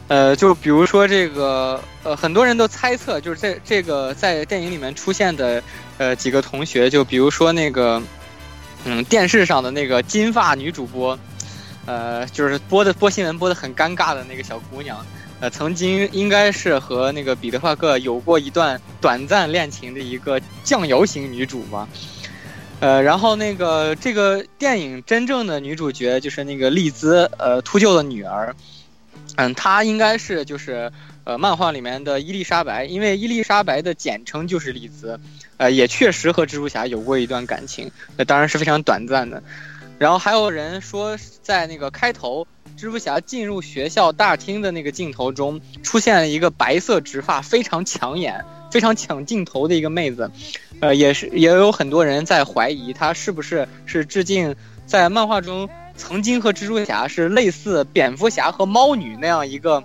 呃，就比如说这个，呃，很多人都猜测，就是这这个在电影里面出现的呃几个同学，就比如说那个，嗯，电视上的那个金发女主播，呃，就是播的播新闻播的很尴尬的那个小姑娘。呃，曾经应该是和那个彼得·帕克有过一段短暂恋情的一个酱油型女主吧。呃，然后那个这个电影真正的女主角就是那个丽兹，呃，秃鹫的女儿。嗯，她应该是就是呃漫画里面的伊丽莎白，因为伊丽莎白的简称就是丽兹。呃，也确实和蜘蛛侠有过一段感情，那当然是非常短暂的。然后还有人说，在那个开头。蜘蛛侠进入学校大厅的那个镜头中，出现了一个白色直发、非常抢眼、非常抢镜头的一个妹子，呃，也是也有很多人在怀疑她是不是是致敬在漫画中曾经和蜘蛛侠是类似蝙蝠侠和猫女那样一个，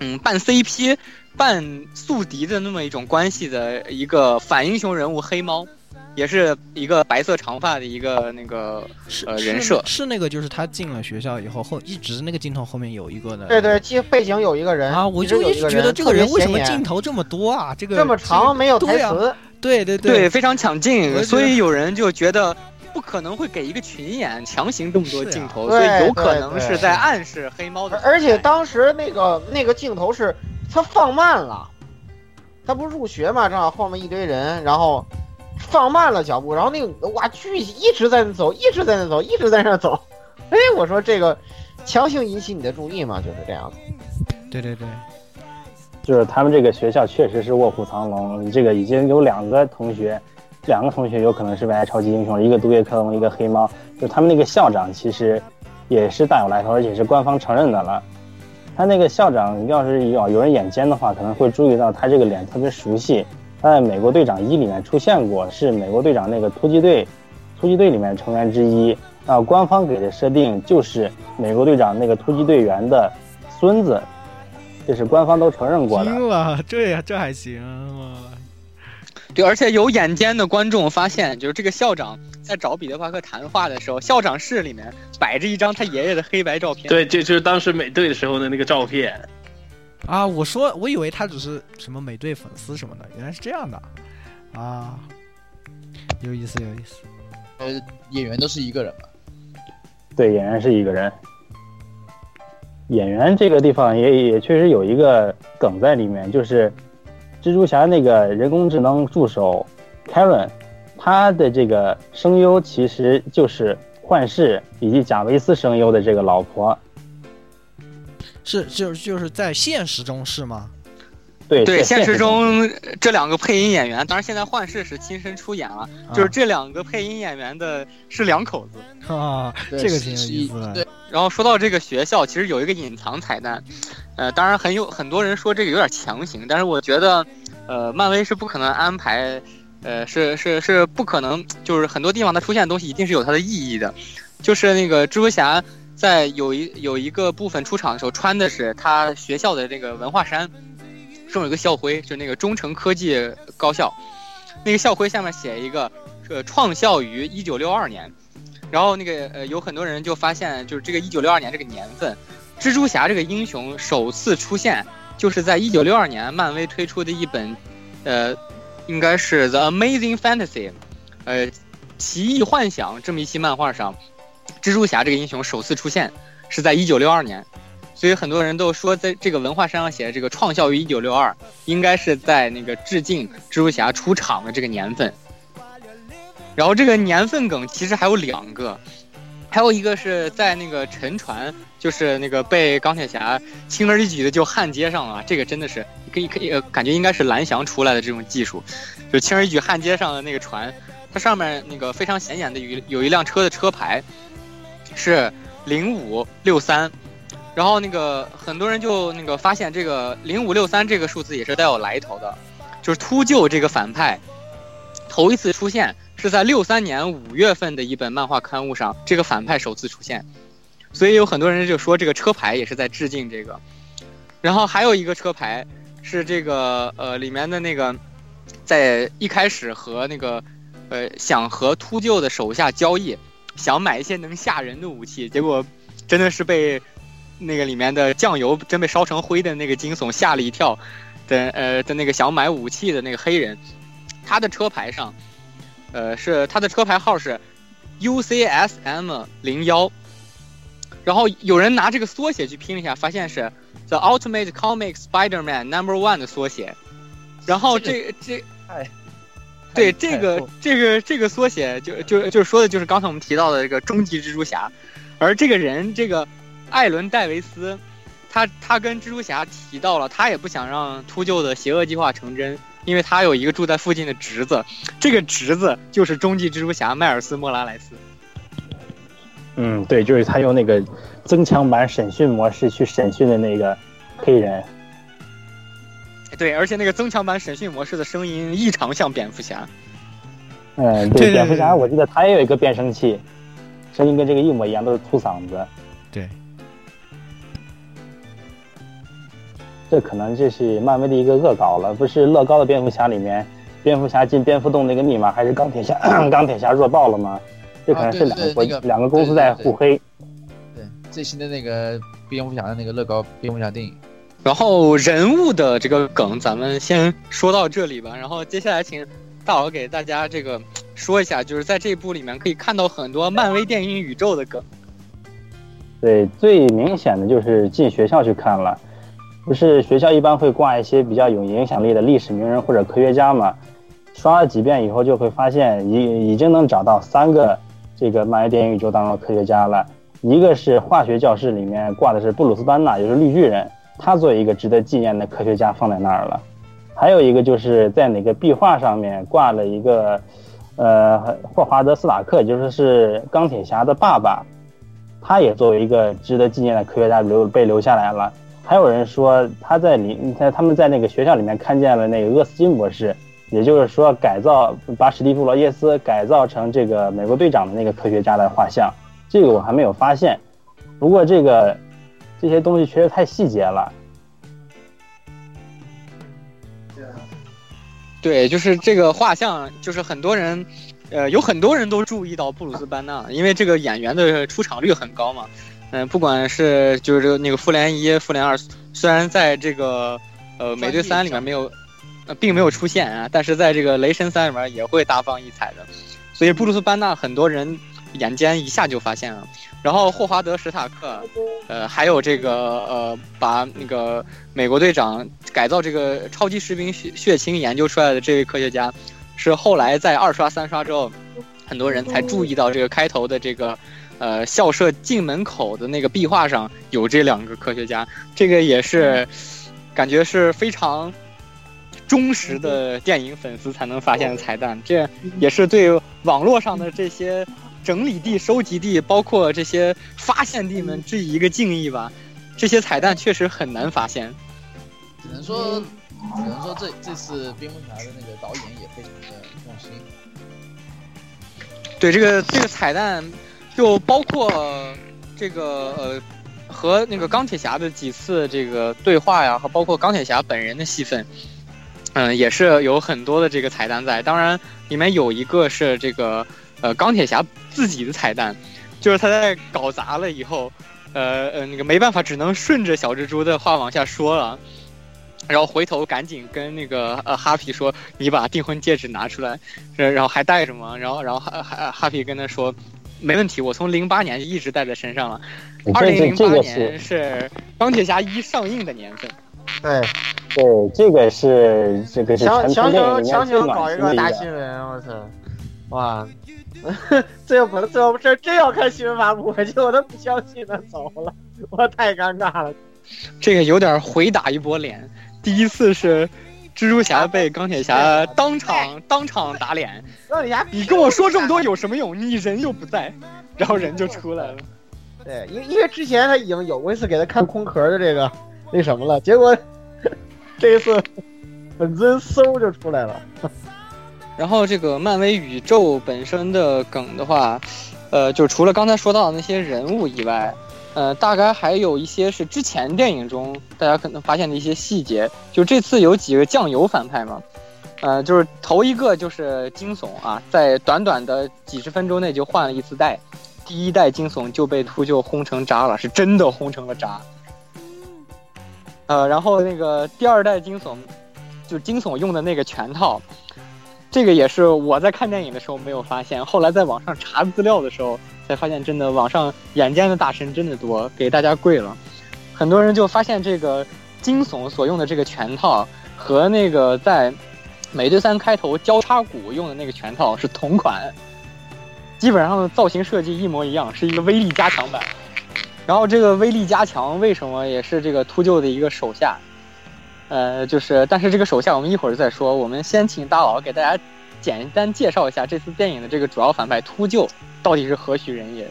嗯，半 CP、半宿敌的那么一种关系的一个反英雄人物黑猫。也是一个白色长发的一个那个呃人设，是那个就是他进了学校以后后一直那个镜头后面有一个的，对对，背背景有一个人啊，我就一直觉得这个人为什么镜头这么多啊？这个这么长没有台词，对对对，非常抢镜，所以有人就觉得不可能会给一个群演强行这么多镜头，所以有可能是在暗示黑猫的。而且当时那个那个镜头是他放慢了，他不是入学嘛，正好后面一堆人，然后。放慢了脚步，然后那个哇巨一直在那走，一直在那走，一直在那走。(laughs) 哎，我说这个强行引起你的注意嘛，就是这样。对对对，就是他们这个学校确实是卧虎藏龙。这个已经有两个同学，两个同学有可能是未来超级英雄，一个毒液克隆，一个黑猫。就他们那个校长其实也是大有来头，而且是官方承认的了。他那个校长要是有有人眼尖的话，可能会注意到他这个脸特别熟悉。在《美国队长一》里面出现过，是美国队长那个突击队，突击队里面成员之一。啊，官方给的设定就是美国队长那个突击队员的孙子，这是官方都承认过的。行了，这呀，这还行吗？对，而且有眼尖的观众发现，就是这个校长在找彼得·帕克谈话的时候，校长室里面摆着一张他爷爷的黑白照片。对，这就是当时美队的时候的那个照片。啊！我说，我以为他只是什么美队粉丝什么的，原来是这样的，啊，有意思，有意思。呃，演员都是一个人吧？对，演员是一个人。演员这个地方也也确实有一个梗在里面，就是蜘蛛侠那个人工智能助手 Karen，他的这个声优其实就是幻视以及贾维斯声优的这个老婆。是，就就是在现实中是吗？对对，现实中这两个配音演员，当然现在幻视是亲身出演了，就是这两个配音演员的是两口子 (laughs) 啊，这个挺有意思的。对，然后说到这个学校，其实有一个隐藏彩蛋，呃，当然很有很多人说这个有点强行，但是我觉得，呃，漫威是不可能安排，呃，是是是不可能，就是很多地方它出现的东西一定是有它的意义的，就是那个蜘蛛侠。在有一有一个部分出场的时候，穿的是他学校的这个文化衫，上面有个校徽，就那个中诚科技高校，那个校徽下面写一个，呃，创校于一九六二年，然后那个呃，有很多人就发现，就是这个一九六二年这个年份，蜘蛛侠这个英雄首次出现，就是在一九六二年漫威推出的一本，呃，应该是《The Amazing Fantasy》，呃，奇异幻想这么一期漫画上。蜘蛛侠这个英雄首次出现是在一九六二年，所以很多人都说，在这个文化衫上写的这个“创校于一九六二”，应该是在那个致敬蜘蛛侠出场的这个年份。然后这个年份梗其实还有两个，还有一个是在那个沉船，就是那个被钢铁侠轻而易举的就焊接上了，这个真的是可以可以、呃感觉应该是蓝翔出来的这种技术，就轻而易举焊接上的那个船，它上面那个非常显眼的有有一辆车的车牌是零五六三。然后那个很多人就那个发现这个零五六三这个数字也是带有来头的，就是秃鹫这个反派头一次出现是在六三年五月份的一本漫画刊物上，这个反派首次出现，所以有很多人就说这个车牌也是在致敬这个。然后还有一个车牌是这个呃里面的那个在一开始和那个呃想和秃鹫的手下交易，想买一些能吓人的武器，结果真的是被。那个里面的酱油真被烧成灰的那个惊悚吓了一跳的呃的那个想买武器的那个黑人，他的车牌上，呃是他的车牌号是 UCSM 零幺，然后有人拿这个缩写去拼了一下，发现是 The Ultimate Comic Spider-Man Number One 的缩写，然后这这对这个这个这个缩写就就就说的就是刚才我们提到的这个终极蜘蛛侠，而这个人这个。艾伦·戴维斯，他他跟蜘蛛侠提到了，他也不想让秃鹫的邪恶计划成真，因为他有一个住在附近的侄子，这个侄子就是终极蜘蛛侠迈尔斯·莫拉莱斯。嗯，对，就是他用那个增强版审讯模式去审讯的那个黑人。对，而且那个增强版审讯模式的声音异常像蝙蝠侠。嗯，对，蝙蝠侠，我记得他也有一个变声器，声音跟这个一模一样，都是粗嗓子。对。这可能这是漫威的一个恶搞了，不是乐高的蝙蝠侠里面，蝙蝠侠进蝙蝠洞那个密码还是钢铁侠 (clears throat) 钢铁侠弱爆了吗？这可能是两个国、啊、对对两个公司在互黑。对最新的那个蝙蝠侠的那个乐高蝙蝠侠电影。然后人物的这个梗咱们先说到这里吧，然后接下来请大佬给大家这个说一下，就是在这一部里面可以看到很多漫威电影宇宙的梗。对，最明显的就是进学校去看了。不是学校一般会挂一些比较有影响力的历史名人或者科学家嘛？刷了几遍以后，就会发现已已经能找到三个这个漫威电影宇宙当中的科学家了。一个是化学教室里面挂的是布鲁斯班纳，也就是绿巨人，他作为一个值得纪念的科学家放在那儿了。还有一个就是在哪个壁画上面挂了一个，呃，霍华德斯塔克，也就是是钢铁侠的爸爸，他也作为一个值得纪念的科学家留被留下来了。还有人说他在里在他们在那个学校里面看见了那个厄斯金博士，也就是说改造把史蒂夫罗耶斯改造成这个美国队长的那个科学家的画像，这个我还没有发现。不过这个这些东西确实太细节了。对，就是这个画像，就是很多人，呃，有很多人都注意到布鲁斯班纳，因为这个演员的出场率很高嘛。嗯，不管是就是这个那个复联一、复联二，虽然在这个呃美队三里面没有，并没有出现啊，但是在这个雷神三里面也会大放异彩的。所以布鲁斯班纳很多人眼尖一下就发现了。然后霍华德史塔克，呃，还有这个呃把那个美国队长改造这个超级士兵血血清研究出来的这位科学家，是后来在二刷三刷之后，很多人才注意到这个开头的这个。呃，校舍进门口的那个壁画上有这两个科学家，这个也是感觉是非常忠实的电影粉丝才能发现的彩蛋。这也是对网络上的这些整理地、收集地，包括这些发现地们致以一个敬意吧。这些彩蛋确实很难发现。只能说，只能说这这次蝙蝠侠的那个导演也非常的用心。对这个这个彩蛋。就包括这个呃，和那个钢铁侠的几次这个对话呀，和包括钢铁侠本人的戏份，嗯，也是有很多的这个彩蛋在。当然，里面有一个是这个呃钢铁侠自己的彩蛋，就是他在搞砸了以后，呃呃那个没办法，只能顺着小蜘蛛的话往下说了，然后回头赶紧跟那个呃哈皮说：“你把订婚戒指拿出来，然后还戴着吗？”然后然后哈哈哈皮跟他说。没问题，我从零八年就一直戴在身上了。这二零零八年是钢铁侠一上映的年份。对，对，这个是这个是强强强里面最行搞一个。大新闻，我操！哇，最后本最后这真要看新闻发布会，结果他不相信，他走了，我太尴尬了。这个有点回打一波脸。第一次是蜘蛛侠被钢铁侠当场当场打脸，钢铁侠，你跟我说这么多有什么用？你人又不在，然后人就出来了。对，因因为之前他已经有过一次给他看空壳的这个那什么了，结果 (laughs) 这一次本尊嗖就出来了。然后这个漫威宇宙本身的梗的话，呃，就除了刚才说到的那些人物以外，呃，大概还有一些是之前电影中大家可能发现的一些细节。就这次有几个酱油反派嘛，呃，就是头一个就是惊悚啊，在短短的几十分钟内就换了一次代，第一代惊悚就被秃鹫轰成渣了，是真的轰成了渣。呃，然后那个第二代惊悚，就惊悚用的那个拳套。这个也是我在看电影的时候没有发现，后来在网上查资料的时候才发现，真的网上眼尖的大神真的多，给大家跪了。很多人就发现这个惊悚所用的这个拳套和那个在美队三开头交叉骨用的那个拳套是同款，基本上造型设计一模一样，是一个威力加强版。然后这个威力加强为什么也是这个秃鹫的一个手下？呃，就是，但是这个手下我们一会儿再说。我们先请大佬给大家简单介绍一下这次电影的这个主要反派秃鹫到底是何许人也。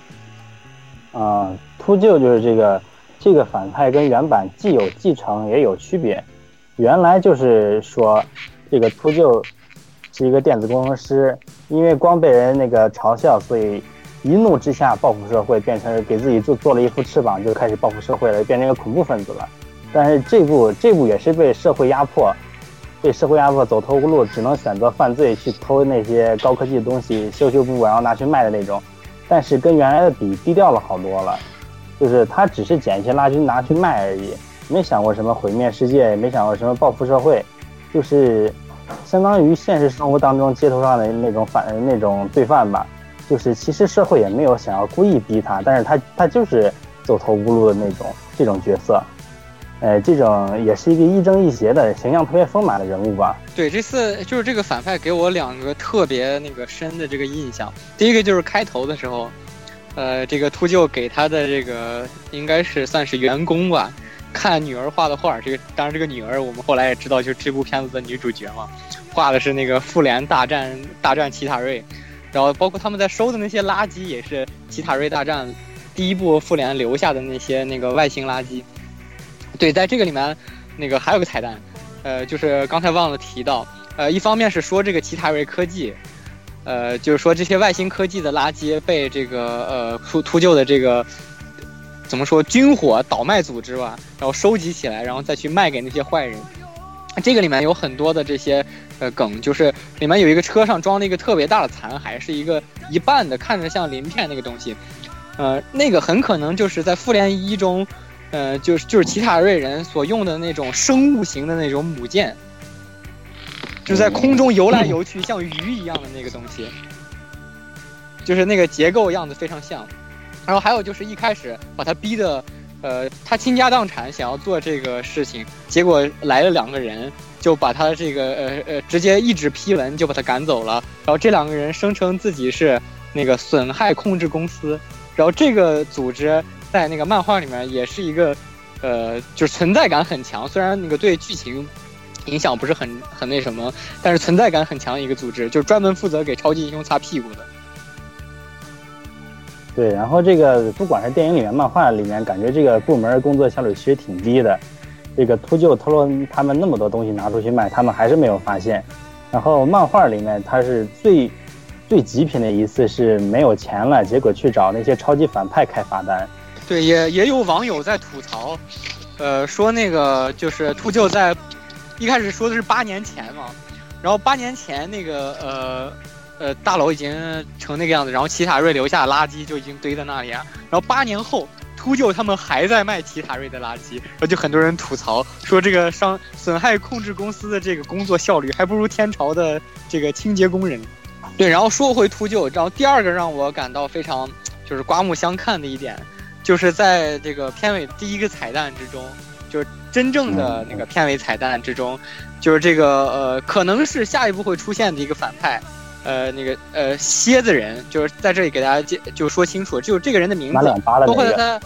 啊、秃鹫就是这个这个反派跟原版既有继承也有区别。原来就是说，这个秃鹫是一个电子工程师，因为光被人那个嘲笑，所以一怒之下报复社会，变成给自己做做了一副翅膀，就开始报复社会了，变成一个恐怖分子了。但是这部这部也是被社会压迫，被社会压迫走投无路，只能选择犯罪去偷那些高科技的东西，修修补补然后拿去卖的那种。但是跟原来的比低调了好多了，就是他只是捡一些垃圾拿去卖而已，没想过什么毁灭世界，也没想过什么报复社会，就是相当于现实生活当中街头上的那种反那种罪犯吧。就是其实社会也没有想要故意逼他，但是他他就是走投无路的那种这种角色。呃，这种也是一个亦正亦邪的形象特别丰满的人物吧。对，这次就是这个反派给我两个特别那个深的这个印象。第一个就是开头的时候，呃，这个秃鹫给他的这个应该是算是员工吧，看女儿画的画。这个当然，这个女儿我们后来也知道，就是这部片子的女主角嘛，画的是那个复联大战大战奇塔瑞，然后包括他们在收的那些垃圾也是奇塔瑞大战第一部复联留下的那些那个外星垃圾。对，在这个里面，那个还有个彩蛋，呃，就是刚才忘了提到，呃，一方面是说这个奇塔瑞科技，呃，就是说这些外星科技的垃圾被这个呃秃秃鹫的这个怎么说军火倒卖组织吧，然后收集起来，然后再去卖给那些坏人。这个里面有很多的这些呃梗，就是里面有一个车上装了一个特别大的残骸，是一个一半的，看着像鳞片那个东西，呃，那个很可能就是在复联一中。呃，就是就是奇塔瑞人所用的那种生物型的那种母舰，就在空中游来游去，像鱼一样的那个东西，就是那个结构样子非常像。然后还有就是一开始把他逼的，呃，他倾家荡产想要做这个事情，结果来了两个人，就把他这个呃呃直接一纸批文就把他赶走了。然后这两个人声称自己是那个损害控制公司，然后这个组织。在那个漫画里面也是一个，呃，就是存在感很强。虽然那个对剧情影响不是很很那什么，但是存在感很强的一个组织，就专门负责给超级英雄擦屁股的。对，然后这个不管是电影里面、漫画里面，感觉这个部门工作效率其实挺低的。这个秃鹫偷了他们那么多东西拿出去卖，他们还是没有发现。然后漫画里面，他是最最极品的一次是没有钱了，结果去找那些超级反派开罚单。对，也也有网友在吐槽，呃，说那个就是秃鹫在一开始说的是八年前嘛，然后八年前那个呃呃大楼已经成那个样子，然后奇塔瑞留下的垃圾就已经堆在那里了，然后八年后秃鹫他们还在卖奇塔瑞的垃圾，然后就很多人吐槽说这个伤损害控制公司的这个工作效率还不如天朝的这个清洁工人。对，然后说回秃鹫，然后第二个让我感到非常就是刮目相看的一点，就是在这个片尾第一个彩蛋之中，就是真正的那个片尾彩蛋之中，就是这个呃，可能是下一步会出现的一个反派，呃，那个呃蝎子人，就是在这里给大家介就说清楚，就是这个人的名字，包括他，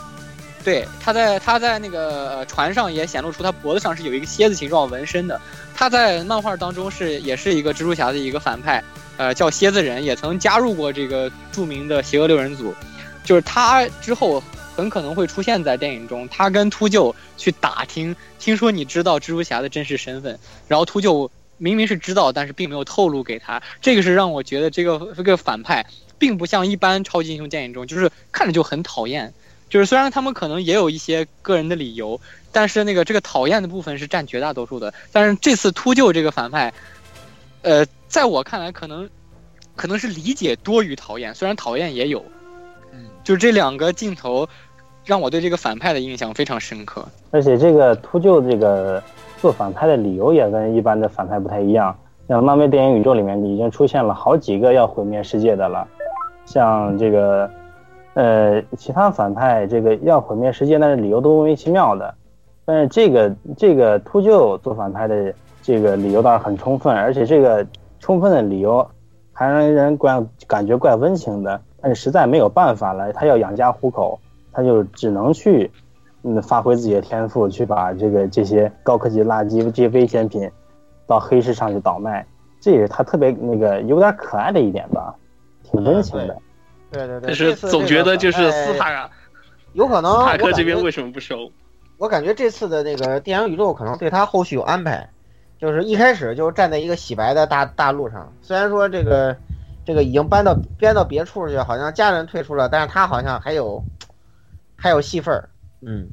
对，他在他在那个呃船上也显露出他脖子上是有一个蝎子形状纹身的。他在漫画当中是也是一个蜘蛛侠的一个反派，呃，叫蝎子人，也曾加入过这个著名的邪恶六人组。就是他之后很可能会出现在电影中，他跟秃鹫去打听，听说你知道蜘蛛侠的真实身份，然后秃鹫明明是知道，但是并没有透露给他。这个是让我觉得这个这个反派并不像一般超级英雄电影中，就是看着就很讨厌。就是虽然他们可能也有一些个人的理由，但是那个这个讨厌的部分是占绝大多数的。但是这次秃鹫这个反派，呃，在我看来可能可能是理解多于讨厌，虽然讨厌也有。就是这两个镜头让我对这个反派的印象非常深刻。而且这个秃鹫这个做反派的理由也跟一般的反派不太一样。像漫威电影宇宙里面已经出现了好几个要毁灭世界的了，像这个。呃，其他反派这个要毁灭世界，但是理由都莫名其妙的。但是这个这个秃鹫做反派的这个理由倒是很充分，而且这个充分的理由还让人怪感觉怪温情的。但是实在没有办法了，他要养家糊口，他就只能去嗯发挥自己的天赋，去把这个这些高科技垃圾、这些危险品到黑市上去倒卖。这也是他特别那个有点可爱的一点吧，挺温情的。对对对，但是总觉得就是斯塔，有可能斯塔克这边为什么不收？我感觉这次的那个电影宇宙可能对他后续有安排，就是一开始就站在一个洗白的大大路上，虽然说这个这个已经搬到搬到别处去，好像家人退出了，但是他好像还有还有戏份儿，嗯，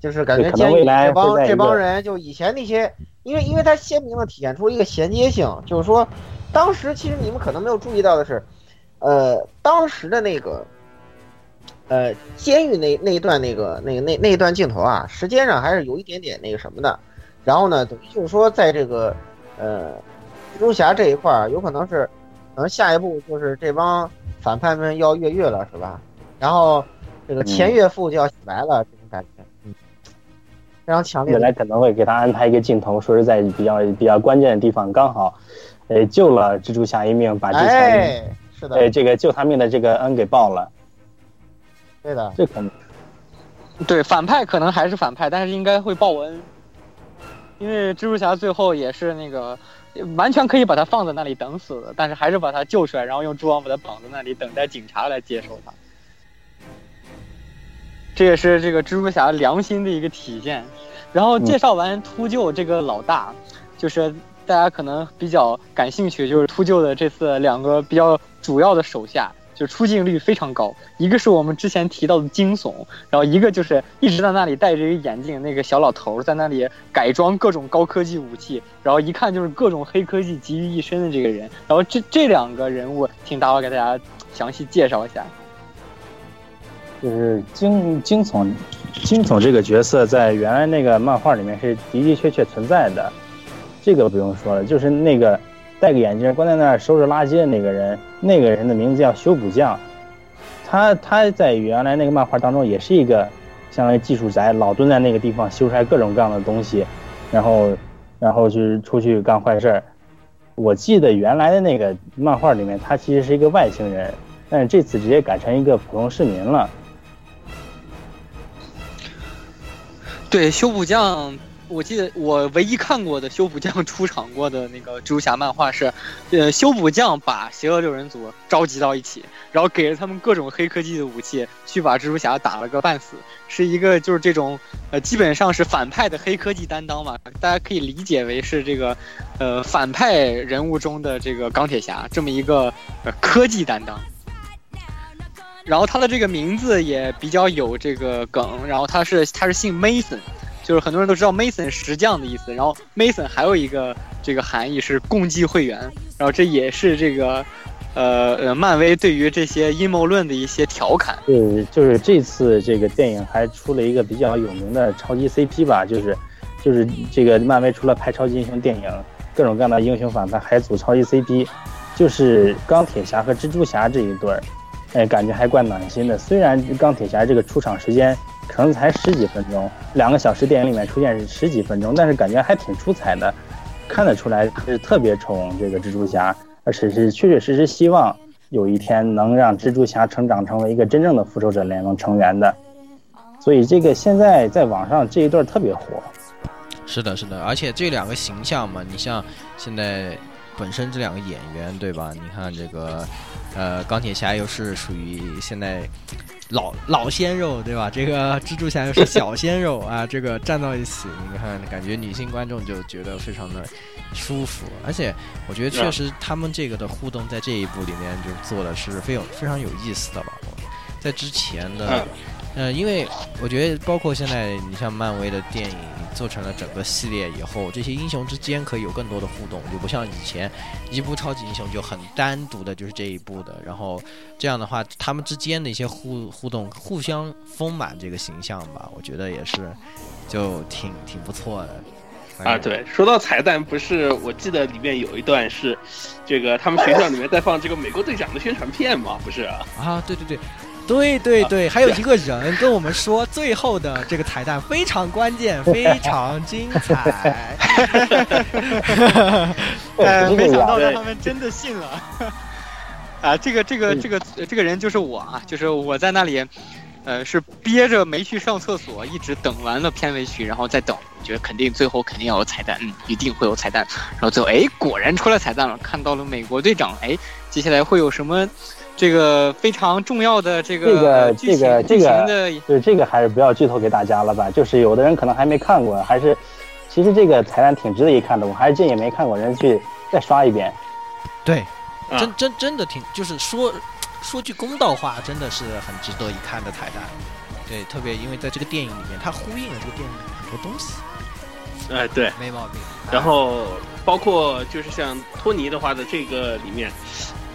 就是感觉监狱这帮这帮人就以前那些，因为因为他鲜明的体现出一个衔接性，就是说当时其实你们可能没有注意到的是。呃，当时的那个，呃，监狱那那一段那个那个那那一段镜头啊，时间上还是有一点点那个什么的。然后呢，等于就是说，在这个呃，蜘蛛侠这一块儿，有可能是，可能下一步就是这帮反派们要越狱了，是吧？然后这个前岳父就要洗白了，这种感觉，嗯，非常强烈。未来可能会给他安排一个镜头，说是在比较比较关键的地方，刚好，呃，救了蜘蛛侠一命，把之前。是的，对这个救他命的这个恩给报了。对的，这可能。对反派可能还是反派，但是应该会报恩，因为蜘蛛侠最后也是那个完全可以把他放在那里等死的，但是还是把他救出来，然后用蛛网把他绑在那里，等待警察来接收他。这也是这个蜘蛛侠良心的一个体现。然后介绍完秃鹫这个老大，就是大家可能比较感兴趣，就是秃鹫的这次两个比较。主要的手下就出镜率非常高，一个是我们之前提到的惊悚，然后一个就是一直在那里戴着一个眼镜那个小老头在那里改装各种高科技武器，然后一看就是各种黑科技集于一身的这个人。然后这这两个人物，请大伙给大家详细介绍一下。就是惊惊悚，惊悚这个角色在原来那个漫画里面是的的确确存在的，这个不用说了，就是那个。戴个眼镜，关在那儿收拾垃圾的那个人，那个人的名字叫修补匠。他他在原来那个漫画当中也是一个相当于技术宅，老蹲在那个地方修出来各种各样的东西，然后然后去出去干坏事儿。我记得原来的那个漫画里面，他其实是一个外星人，但是这次直接改成一个普通市民了。对，修补匠。我记得我唯一看过的修补匠出场过的那个蜘蛛侠漫画是，呃，修补匠把邪恶六人组召集到一起，然后给了他们各种黑科技的武器，去把蜘蛛侠打了个半死，是一个就是这种，呃，基本上是反派的黑科技担当嘛，大家可以理解为是这个，呃，反派人物中的这个钢铁侠这么一个呃科技担当。然后他的这个名字也比较有这个梗，然后他是他是姓 Mason。就是很多人都知道 Mason 石匠的意思，然后 Mason 还有一个这个含义是共济会员，然后这也是这个，呃呃，漫威对于这些阴谋论的一些调侃。对，就是这次这个电影还出了一个比较有名的超级 CP 吧，就是就是这个漫威除了拍超级英雄电影，各种各样的英雄反派还组超级 CP，就是钢铁侠和蜘蛛侠这一对儿，哎，感觉还怪暖心的。虽然钢铁侠这个出场时间可能才十几分钟，两个小时电影里面出现是十几分钟，但是感觉还挺出彩的，看得出来是特别宠这个蜘蛛侠，而且是确确实实希望有一天能让蜘蛛侠成长成为一个真正的复仇者联盟成员的。所以这个现在在网上这一段特别火。是的，是的，而且这两个形象嘛，你像现在本身这两个演员，对吧？你看这个，呃，钢铁侠又是属于现在老老鲜肉，对吧？这个蜘蛛侠又是小鲜肉 (laughs) 啊，这个站到一起，你看，感觉女性观众就觉得非常的舒服，而且我觉得确实他们这个的互动在这一部里面就做的是非常非常有意思的吧。在之前的，呃，因为我觉得包括现在你像漫威的电影做成了整个系列以后，这些英雄之间可以有更多的互动，就不像以前一部超级英雄就很单独的，就是这一部的。然后这样的话，他们之间的一些互互动，互相丰满这个形象吧，我觉得也是就挺挺不错的。啊，对，说到彩蛋，不是我记得里面有一段是，这个他们学校里面在放这个美国队长的宣传片嘛，不是？啊，对对对。对对对，还有一个人跟我们说，最后的这个彩蛋非常关键，(laughs) 非常精彩。呃，(laughs) 没想到让他们真的信了。(laughs) 啊，这个这个这个这个人就是我啊，就是我在那里，呃，是憋着没去上厕所，一直等完了片尾曲，然后再等，觉得肯定最后肯定要有彩蛋，嗯，一定会有彩蛋。然后最后，哎，果然出来彩蛋了，看到了美国队长，哎，接下来会有什么？这个非常重要的这个这个这个这个，对这个还是不要剧透给大家了吧。就是有的人可能还没看过，还是其实这个彩蛋挺值得一看的。我还是建议没看过人去再刷一遍。对，真真真的挺，就是说说句公道话，真的是很值得一看的彩蛋。对，特别因为在这个电影里面，它呼应了这个电影很多东西。哎，对，没毛病。然后包括就是像托尼的话的这个里面。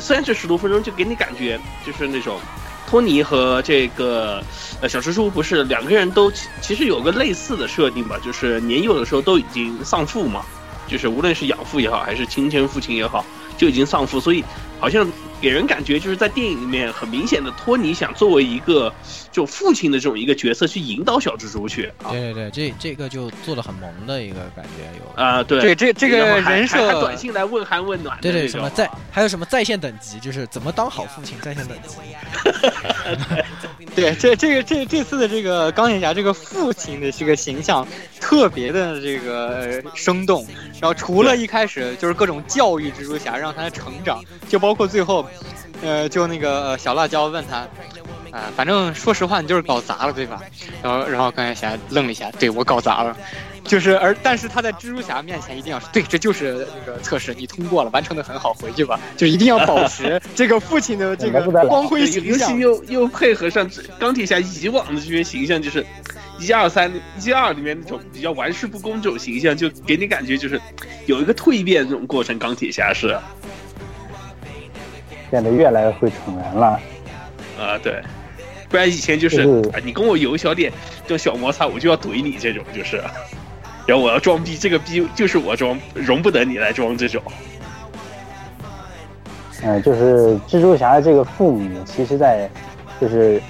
虽然这十多分钟就给你感觉就是那种，托尼和这个呃小蜘蛛不是两个人都其实有个类似的设定吧，就是年幼的时候都已经丧父嘛，就是无论是养父也好，还是亲生父亲也好，就已经丧父，所以好像。给人感觉就是在电影里面很明显的，托尼想作为一个就父亲的这种一个角色去引导小蜘蛛去。对对对，这这个就做的很萌的一个感觉有。啊，对对，这这个人设，还短信来问寒问暖。对对，什么在还有什么在线等级，就是怎么当好父亲在线等级。对，这这个这这次的这个钢铁侠这个父亲的这个形象特别的这个生动，然后除了一开始就是各种教育蜘蛛侠，让他成长，就包括最后。呃，就那个小辣椒问他，啊，反正说实话，你就是搞砸了，对吧？然后，然后钢铁侠愣了一下，对我搞砸了，就是而但是他在蜘蛛侠面前一定要对，这就是那个测试，你通过了，完成的很好，回去吧，就一定要保持 (laughs) 这个父亲的这个光辉形象，尤其又又配合上钢铁侠以往的这些形象，就是一二三一二里面那种比较玩世不恭这种形象，就给你感觉就是有一个蜕变这种过程，钢铁侠是。变得越来越会宠人了，啊对，不然以前就是啊，你跟我有一小点这小摩擦，我就要怼你这种，就是，(laughs) 然后我要装逼，这个逼就是我装，容不得你来装这种。嗯，就是蜘蛛侠的这个父母，其实在就是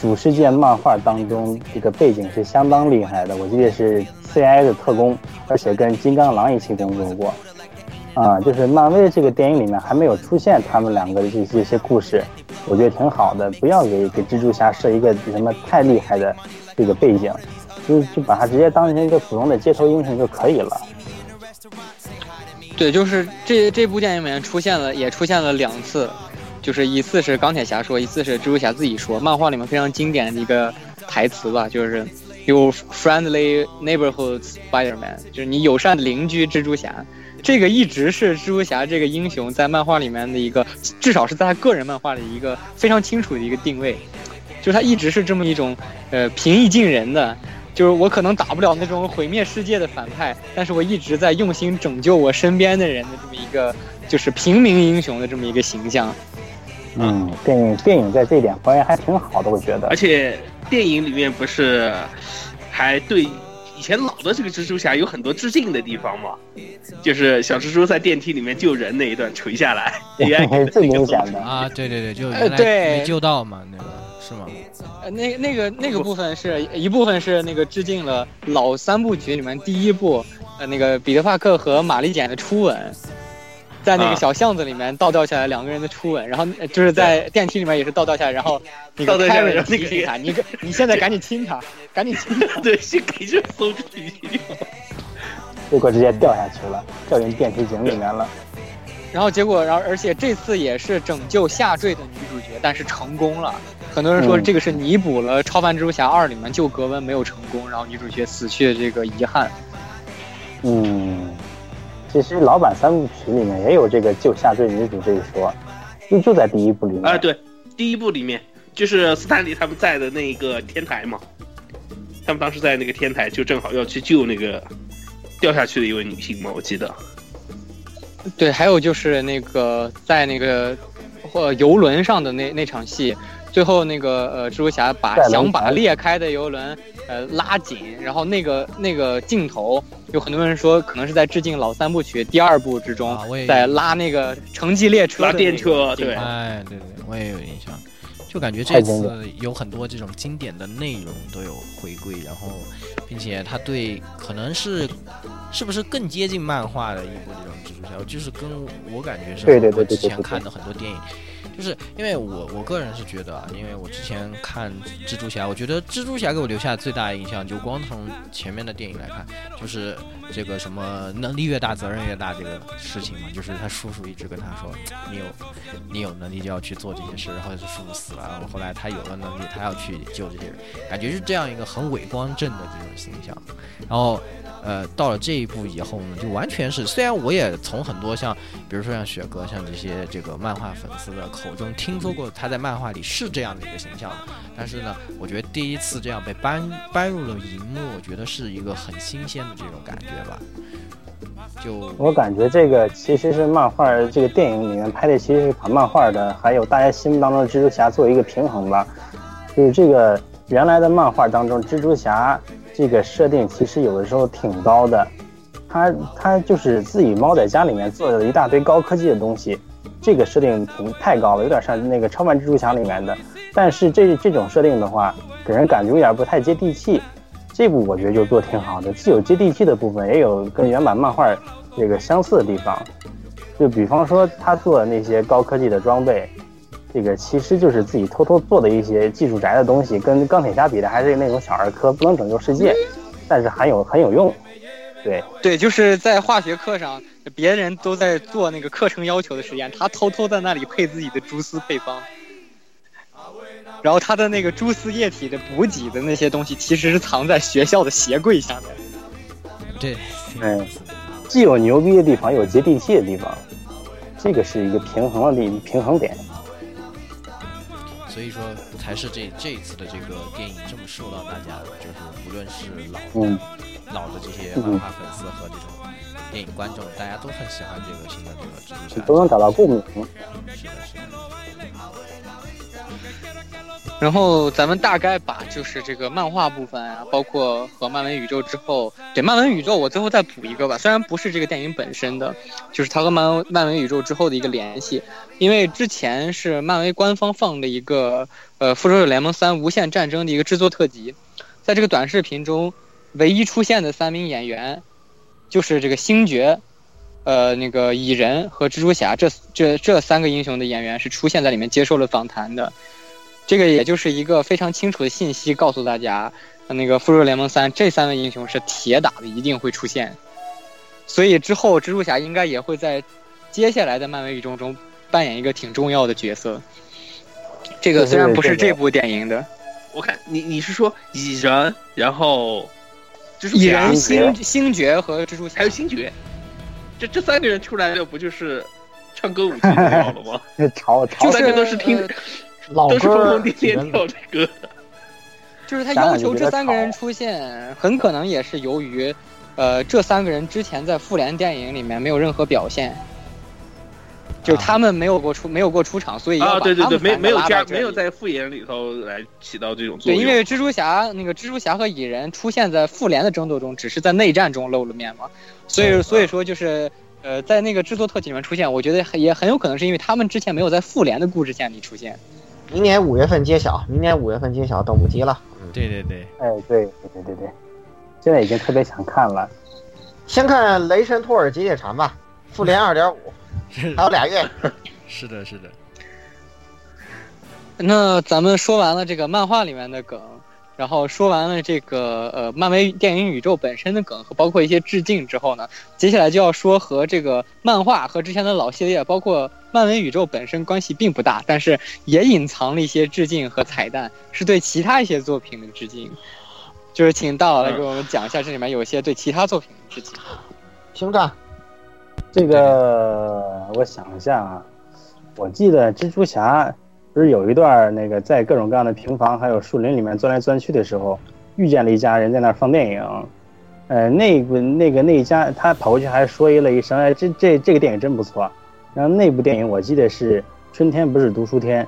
主世界漫画当中，这个背景是相当厉害的。我记得是 CIA 的特工，而且跟金刚狼一起工作过。啊，就是漫威这个电影里面还没有出现他们两个的这这些故事，我觉得挺好的。不要给给蜘蛛侠设一个什么太厉害的这个背景，就就把他直接当成一个普通的街头英雄就可以了。对，就是这这部电影里面出现了，也出现了两次，就是一次是钢铁侠说，一次是蜘蛛侠自己说。漫画里面非常经典的一个台词吧，就是有 friendly neighborhood Spider-Man，就是你友善邻居蜘蛛侠。这个一直是蜘蛛侠这个英雄在漫画里面的一个，至少是在他个人漫画里一个非常清楚的一个定位，就是他一直是这么一种，呃，平易近人的，就是我可能打不了那种毁灭世界的反派，但是我一直在用心拯救我身边的人的这么一个，就是平民英雄的这么一个形象。嗯，电影电影在这一点还原还挺好的，我觉得。而且电影里面不是还对。前老的这个蜘蛛侠有很多致敬的地方嘛，就是小蜘蛛在电梯里面救人那一段垂下来 (laughs) 的最那个明显的啊，对对对，就呃原来对。没救到嘛，那个是吗？呃，那那个那个部分是一部分是那个致敬了老三部曲里面第一部，呃，那个彼得帕克和玛丽简的初吻，在那啊个小巷子里面倒吊下来两个人的初吻，然后呃就是在电梯里面也是倒吊下来，然后那个倒吊下来 Karen 然后那个提醒他，你你现在赶紧亲他，赶紧亲他，(laughs) 对，先给这搜出去。结果直接掉下去了，掉进电梯井里面了。然后结果，然后而且这次也是拯救下坠的女主角，但是成功了。很多人说嗯这个是弥补了《超凡蜘蛛侠二》里面救格温没有成功，然后女主角死去的这个遗憾。嗯，其实老版三部曲里面也有这个救下坠女主这一说，就就在第一部里面。啊，对，第一部里面就是斯坦利他们在的那个天台嘛，他们当时在那个天台就正好要去救那个掉下去的一位女性嘛，我记得。对，还有就是那个在那个或游轮上的那那场戏，最后那个呃蜘蛛侠把想把裂开的游轮呃拉紧，然后那个那个镜头，有很多人说可能是在致敬老三部曲第二部之中，啊我也在拉那个城际列车电车对。哎，对对，我也有印象，就感觉这次有很多这种经典的内容都有回归，然后，并且他对可能是是不是更接近漫画的一部这种蜘蛛侠，就是跟我感觉是对我对对对之前看的很多电影。就是因为我我个人是觉得啊，因为我之前看蜘蛛侠，我觉得蜘蛛侠给我留下最大的印象，就光从前面的电影来看，就是这个什么能力越大责任越大这个事情嘛，就是他叔叔一直跟他说，你有你有能力就要去做这些事，然后是叔叔死了，然后后来他有了能力，他要去救这些人，感觉是这样一个很伟光正的这种形象。然后，呃，到了这一步以后呢，就完全是，虽然我也从很多像，比如说像雪哥，像这些这个漫画粉丝的口中听说过他在漫画里是这样的一个形象，但是呢，我觉得第一次这样被搬搬入了荧幕，我觉得是一个很新鲜的这种感觉吧。就我感觉这个其实是漫画这个电影里面拍的，其实是把漫画的还有大家心目当中的蜘蛛侠做一个平衡吧。就是这个原来的漫画当中，蜘蛛侠这个设定其实有的时候挺高的，他他就是自己猫在家里面做了一大堆高科技的东西，这个设定挺太高了，有点像那个超凡蜘蛛侠里面的。但是这这种设定的话，给人感觉有点不太接地气。这部我觉得就做挺好的，既有接地气的部分，也有跟原版漫画这个相似的地方。就比方说他做的那些高科技的装备，这个其实就是自己偷偷做的一些技术宅的东西，跟钢铁侠比的还是那种小儿科，不能拯救世界，但是很有很有用。对，对，就是在化学课上，别人都在做那个课程要求的实验，他偷偷在那里配自己的蛛丝配方。然后他的那个蛛丝液体的补给的那些东西，其实是藏在学校的鞋柜下面。对，嗯，既有牛逼的地方，又有接地气的地方，这个是一个平衡的地平衡点。所以说才是这这一次的这个电影这么受到大家，就是无论是老、的老的这些漫画粉丝和这种电影观众，大家都很喜欢这个新的这个蜘蛛侠，都能找到共鸣。是的，是的。然后咱们大概把就是这个漫画部分啊，包括和漫威宇宙之后，对漫威宇宙我最后再补一个吧，虽然不是这个电影本身的，就是它和漫漫威宇宙之后的一个联系，因为之前是漫威官方放的一个呃复仇者联盟三无限战争的一个制作特辑，在这个短视频中，唯一出现的三名演员，就是这个星爵。呃，那个蚁人和蜘蛛侠这这这三个英雄的演员是出现在里面接受了访谈的，这个也就是一个非常清楚的信息，告诉大家，呃那个复仇者联盟三这三位英雄是铁打的，一定会出现。所以之后蜘蛛侠应该也会在接下来的漫威宇宙中扮演一个挺重要的角色。这个虽然不是这部电影的，我看你你是说蚁人，然后就是蚁人、星星爵和蜘蛛侠，还有星爵，这这三个人出来的不就是唱歌舞剧都要了吗？潮潮这三个都是听，老都是疯歌疯癫癫跳这歌。(laughs) 就是他要求这三个人出现，很可能也是由于，呃，这三个人之前在复联电影里面没有任何表现。就是他们没有过出没有过出场，所以要啊，把对对对，没没有加没有在复联里头来起到这种作用对，因为蜘蛛侠那个蜘蛛侠和蚁人出现在复联的争斗中，只是在内战中露了面嘛，所以所以说就是呃，在那个制作特辑里面出现，我觉得也很有可能是因为他们之前没有在复联的故事线里出现。明年五月份揭晓，明年五月份揭晓等不及了。对对对，哎，对对对对对，现在已经特别想看了。先看雷神托尔结界禅吧，(laughs) 复联二点五，还有俩月。(laughs) 是的，是的。那咱们说完了这个漫画里面的梗，然后说完了这个呃漫威电影宇宙本身的梗和包括一些致敬之后呢，接下来就要说和这个漫画和之前的老系列，包括漫威宇宙本身关系并不大，但是也隐藏了一些致敬和彩蛋，是对其他一些作品的致敬。就是请大佬来给我们讲一下这里面有一些对其他作品的致敬。星战，这个我想一下啊，我记得蜘蛛侠不是有一段那个在各种各样的平房还有树林里面钻来钻去的时候，遇见了一家人在那儿放电影，呃，那个那个那一家他跑过去还说了一声，哎，这这这个电影真不错。然后那部电影我记得是春天不是读书天，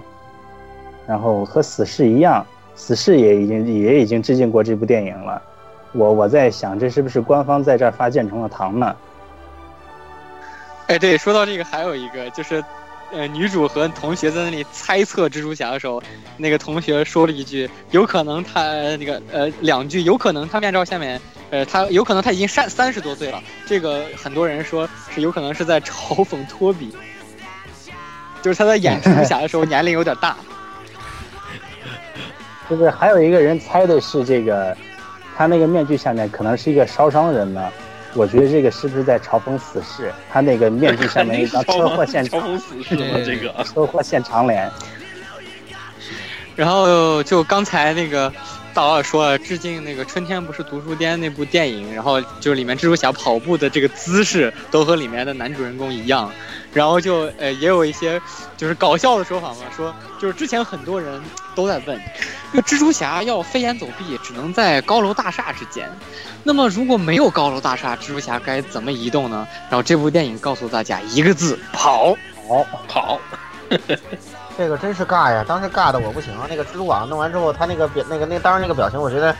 然后和死侍一样，死侍也已经也已经致敬过这部电影了。我我在想，这是不是官方在这儿发建成了糖呢？哎，对，说到这个，还有一个就是，呃，女主和同学在那里猜测蜘蛛侠的时候，那个同学说了一句，有可能他那个呃两句，有可能他面罩下面，呃，他有可能他已经三三十多岁了。这个很多人说是有可能是在嘲讽托比，(laughs) 就是他在演蜘蛛侠的时候年龄有点大。(laughs) (laughs) 就是还有一个人猜的是这个，他那个面具下面可能是一个烧伤人呢。我觉得这个是不是在嘲讽死侍？他那个面具下面一张 (laughs) 车祸现场，嘲讽死侍吗？这个车祸现场脸。然后就刚才那个大佬也说了，致敬那个《春天不是读书天》那部电影，然后就是里面蜘蛛侠跑步的这个姿势都和里面的男主人公一样，然后就呃也有一些就是搞笑的说法嘛，说就是之前很多人都在问，这个蜘蛛侠要飞檐走壁只能在高楼大厦之间，那么如果没有高楼大厦，蜘蛛侠该怎么移动呢？然后这部电影告诉大家一个字：跑，跑，跑。(laughs) 这个真是尬呀！当时尬的我不行，那个蜘蛛网弄完之后，他那个表那个那当时那个表情，我觉得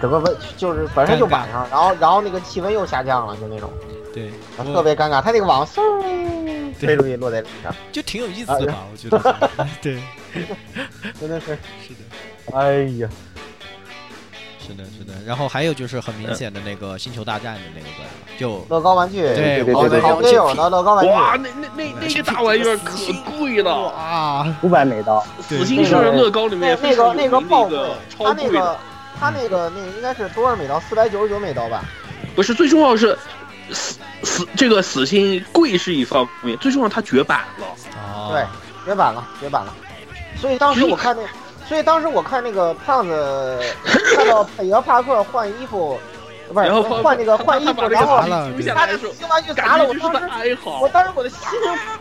整个温就是本身就晚上，然后然后那个气温又下降了，就那种，对，特别尴尬。他那个网嗖飞出去落在脸上，就挺有意思的吧？我觉得，对，(laughs) 真的是 (laughs) 是的，哎呀。是的，是的，然后还有就是很明显的那个星球大战的那个段，就乐高玩具，对对对对好也有的乐高玩具，哇，那那那那个大玩意儿可贵了啊，五百美刀。死星是乐高里面那个那个爆贵，超他那个贵的。他那个那个应该是多少美刀？四百九十九美刀吧？不是，最重要是死死这个死星贵是一方面，最重要它绝版了。哦对，绝版了，绝版了。所以当时我看那。所以当时我看那个胖子 (laughs) 看到北约帕克换衣服，不是换那个换衣服，然后他的新玩具砸了，我当时我当时我的心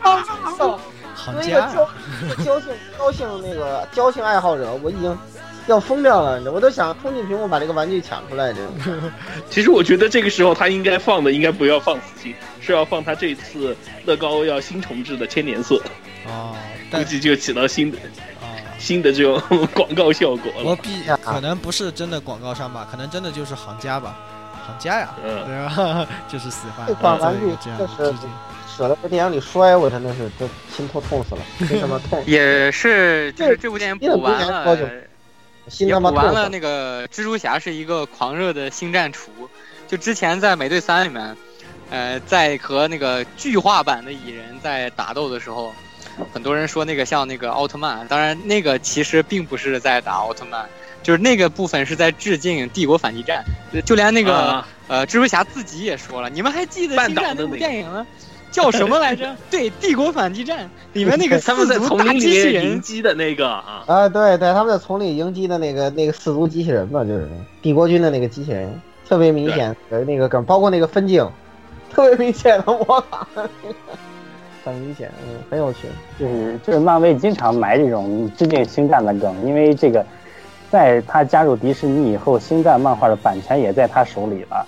砰砰的。作为一个交交性高兴那个交性爱好者，我已经要疯掉了，我都想冲进屏幕把这个玩具抢出来。这种。其实我觉得这个时候他应该放的应该不要放死心，是要放他这次乐高要新重置的千年色。哦，估计就起到新的。新的这种广告效果了，我比可能不是真的广告商吧，可能真的就是行家吧，行家呀，嗯，对吧？(laughs) 就是喜欢这款玩具，这样是舍得在电影里摔，我真的是这心痛痛死了，为什么痛？也是，就是这部电影补完了，心也补完了那个蜘蛛侠是一个狂热的星战厨，就之前在美队三里面，呃，在和那个巨化版的蚁人在打斗的时候。很多人说那个像那个奥特曼，当然那个其实并不是在打奥特曼，就是那个部分是在致敬《帝国反击战》，就连那个、啊、呃蜘蛛侠自己也说了，你们还记得《星战》那部电影吗？叫什么来着？对，《帝国反击战》里面那个 (laughs) 他们在丛林里面迎击的那个啊啊，对对，他们在丛林迎击的那个那个四足机器人嘛，就是帝国军的那个机器人，特别明显的那个梗，包括那个分镜，特别明显的模仿。很明显，嗯，很有趣。就是就是漫威经常埋这种致敬星战的梗，因为这个，在他加入迪士尼以后，星战漫画的版权也在他手里了。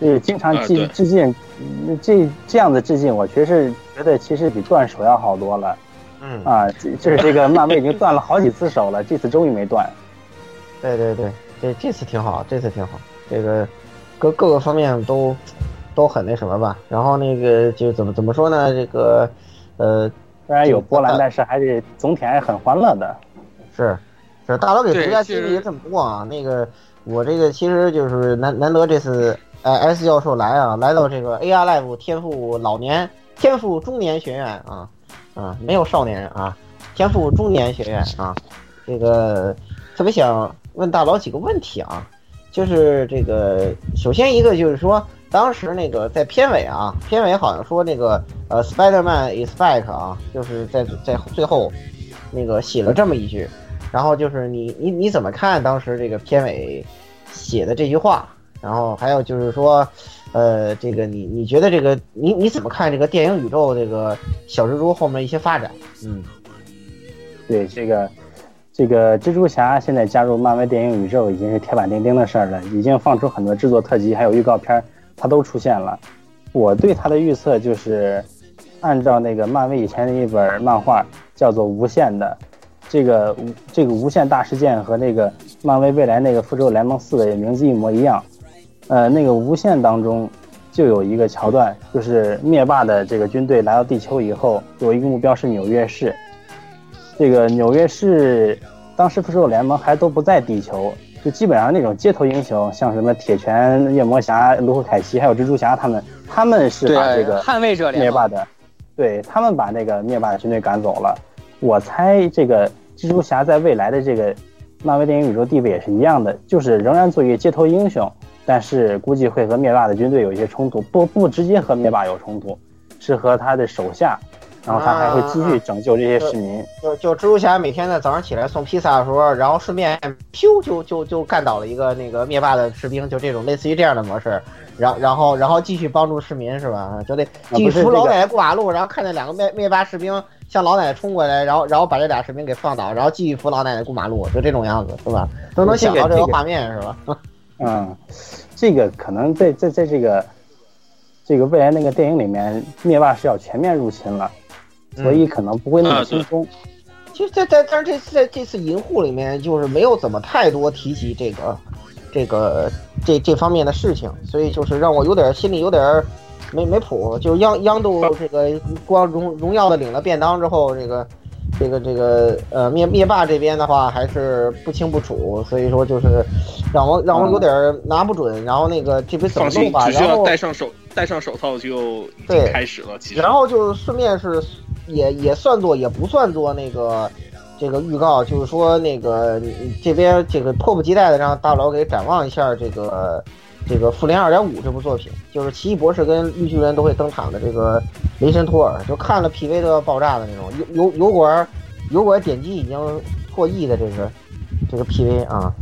就是经常致致敬，嗯这这样的致敬，我确实觉得其实比断手要好多了。嗯啊，这就是这个漫威已经断了好几次手了，这次终于没断。(laughs) 对对对，这这次挺好，这次挺好，这个各各个方面都都很那什么吧。然后那个就怎么怎么说呢？这个呃，虽然有波澜，但是还是总体还是很欢乐的。是是，大佬给对独家经历这么多啊，那个我这个其实就是难难得这次呃 S 教授来啊，来到这个 AR Live 天赋老年天赋中年学院啊啊，没有少年人啊，天赋中年学院啊，这个特别想问大佬几个问题啊，就是这个首先一个就是说。当时那个在片尾啊，片尾好像说那个呃，Spider-Man is back 啊，就是在在最后那个写了这么一句，然后就是你你你怎么看当时这个片尾写的这句话？然后还有就是说，呃，这个你你觉得这个你你怎么看这个电影宇宙这个小蜘蛛后面一些发展？嗯，对这个这个蜘蛛侠现在加入漫威电影宇宙已经是铁板钉钉的事儿了，已经放出很多制作特辑，还有预告片儿儿，它都出现了。我对它的预测就是，按照那个漫威以前的一本漫画叫做《无限》的，这个这个无限大事件和那个漫威未来那个复仇者联盟四的名字一模一样。呃，那个无限当中就有一个桥段，就是灭霸的这个军队来到地球以后，有一个目标是纽约市。这个纽约市当时复仇者联盟还都不在地球，就基本上那种街头英雄，像什么铁拳、夜魔侠、卢克凯奇还有蜘蛛侠他们，他们是把这个捍卫者灭霸的，对他们把那个灭霸的军队赶走了。我猜这个蜘蛛侠在未来的这个漫威电影宇宙地位也是一样的，就是仍然作为街头英雄，但是估计会和灭霸的军队有一些冲突，不不直接和灭霸有冲突，是和他的手下，然后他还会继续拯救这些市民。就就蜘蛛侠每天在早上起来送披萨的时候，然后顺便咻就就就干倒了一个那个灭霸的士兵，就这种类似于这样的模式，然后然后然后继续帮助市民是吧？就得继续扶老奶奶过马路，然后看见两个灭灭霸士兵向老奶奶冲过来，然后然后把这俩士兵给放倒，然后继续扶老奶奶过马路，就这种样子是吧？都能想到这个画面是吧？(laughs) 嗯，这个可能在在在这个这个未来那个电影里面，灭霸是要全面入侵了，所以可能不会那么轻松。其实在在但是这次在这次银护里面，就是没有怎么太多提及这个这个这这方面的事情，所以就是让我有点心里有点没没谱。就是央央度这个光荣荣耀的领了便当之后，这个这个这个呃灭灭霸这边的话还是不清不楚，所以说就是让我让我有点拿不准。然后那个这边怎么放心，弄吧？只需要然后戴上手戴上手套就已经对开始了。其实，然后就是顺便是也也算作也不算作那个这个预告，就是说那个这边这个迫不及待的让大佬给展望一下这个这个《复联二点五》这部作品，就是奇异博士跟绿巨人都会登场的这个雷神托尔，就看了 PV 都要爆炸的那种，油油油管油管点击已经破亿的这个这个 PV 啊，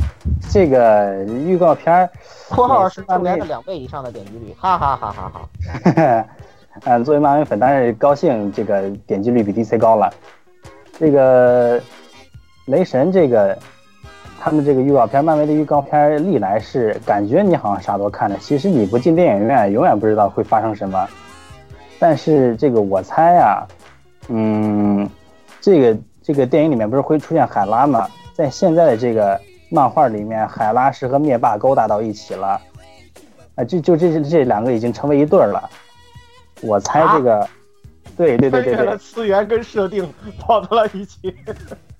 这个预告片儿，括号是复联的两倍以上的点击率，哈哈哈哈哈。(laughs) 嗯，作为漫威粉，当然高兴这个点击率比 DC 高了。这个雷神这个他们这个预告片，漫威的预告片历来是感觉你好像啥都看了，其实你不进电影院，永远不知道会发生什么。但是这个我猜啊，嗯，这个这个电影里面不是会出现海拉吗？在现在的这个漫画里面，海拉是和灭霸勾搭到一起了，啊，就就这这两个已经成为一对儿了。我猜这个，对对对对对穿越了，次元跟设定跑到了一起。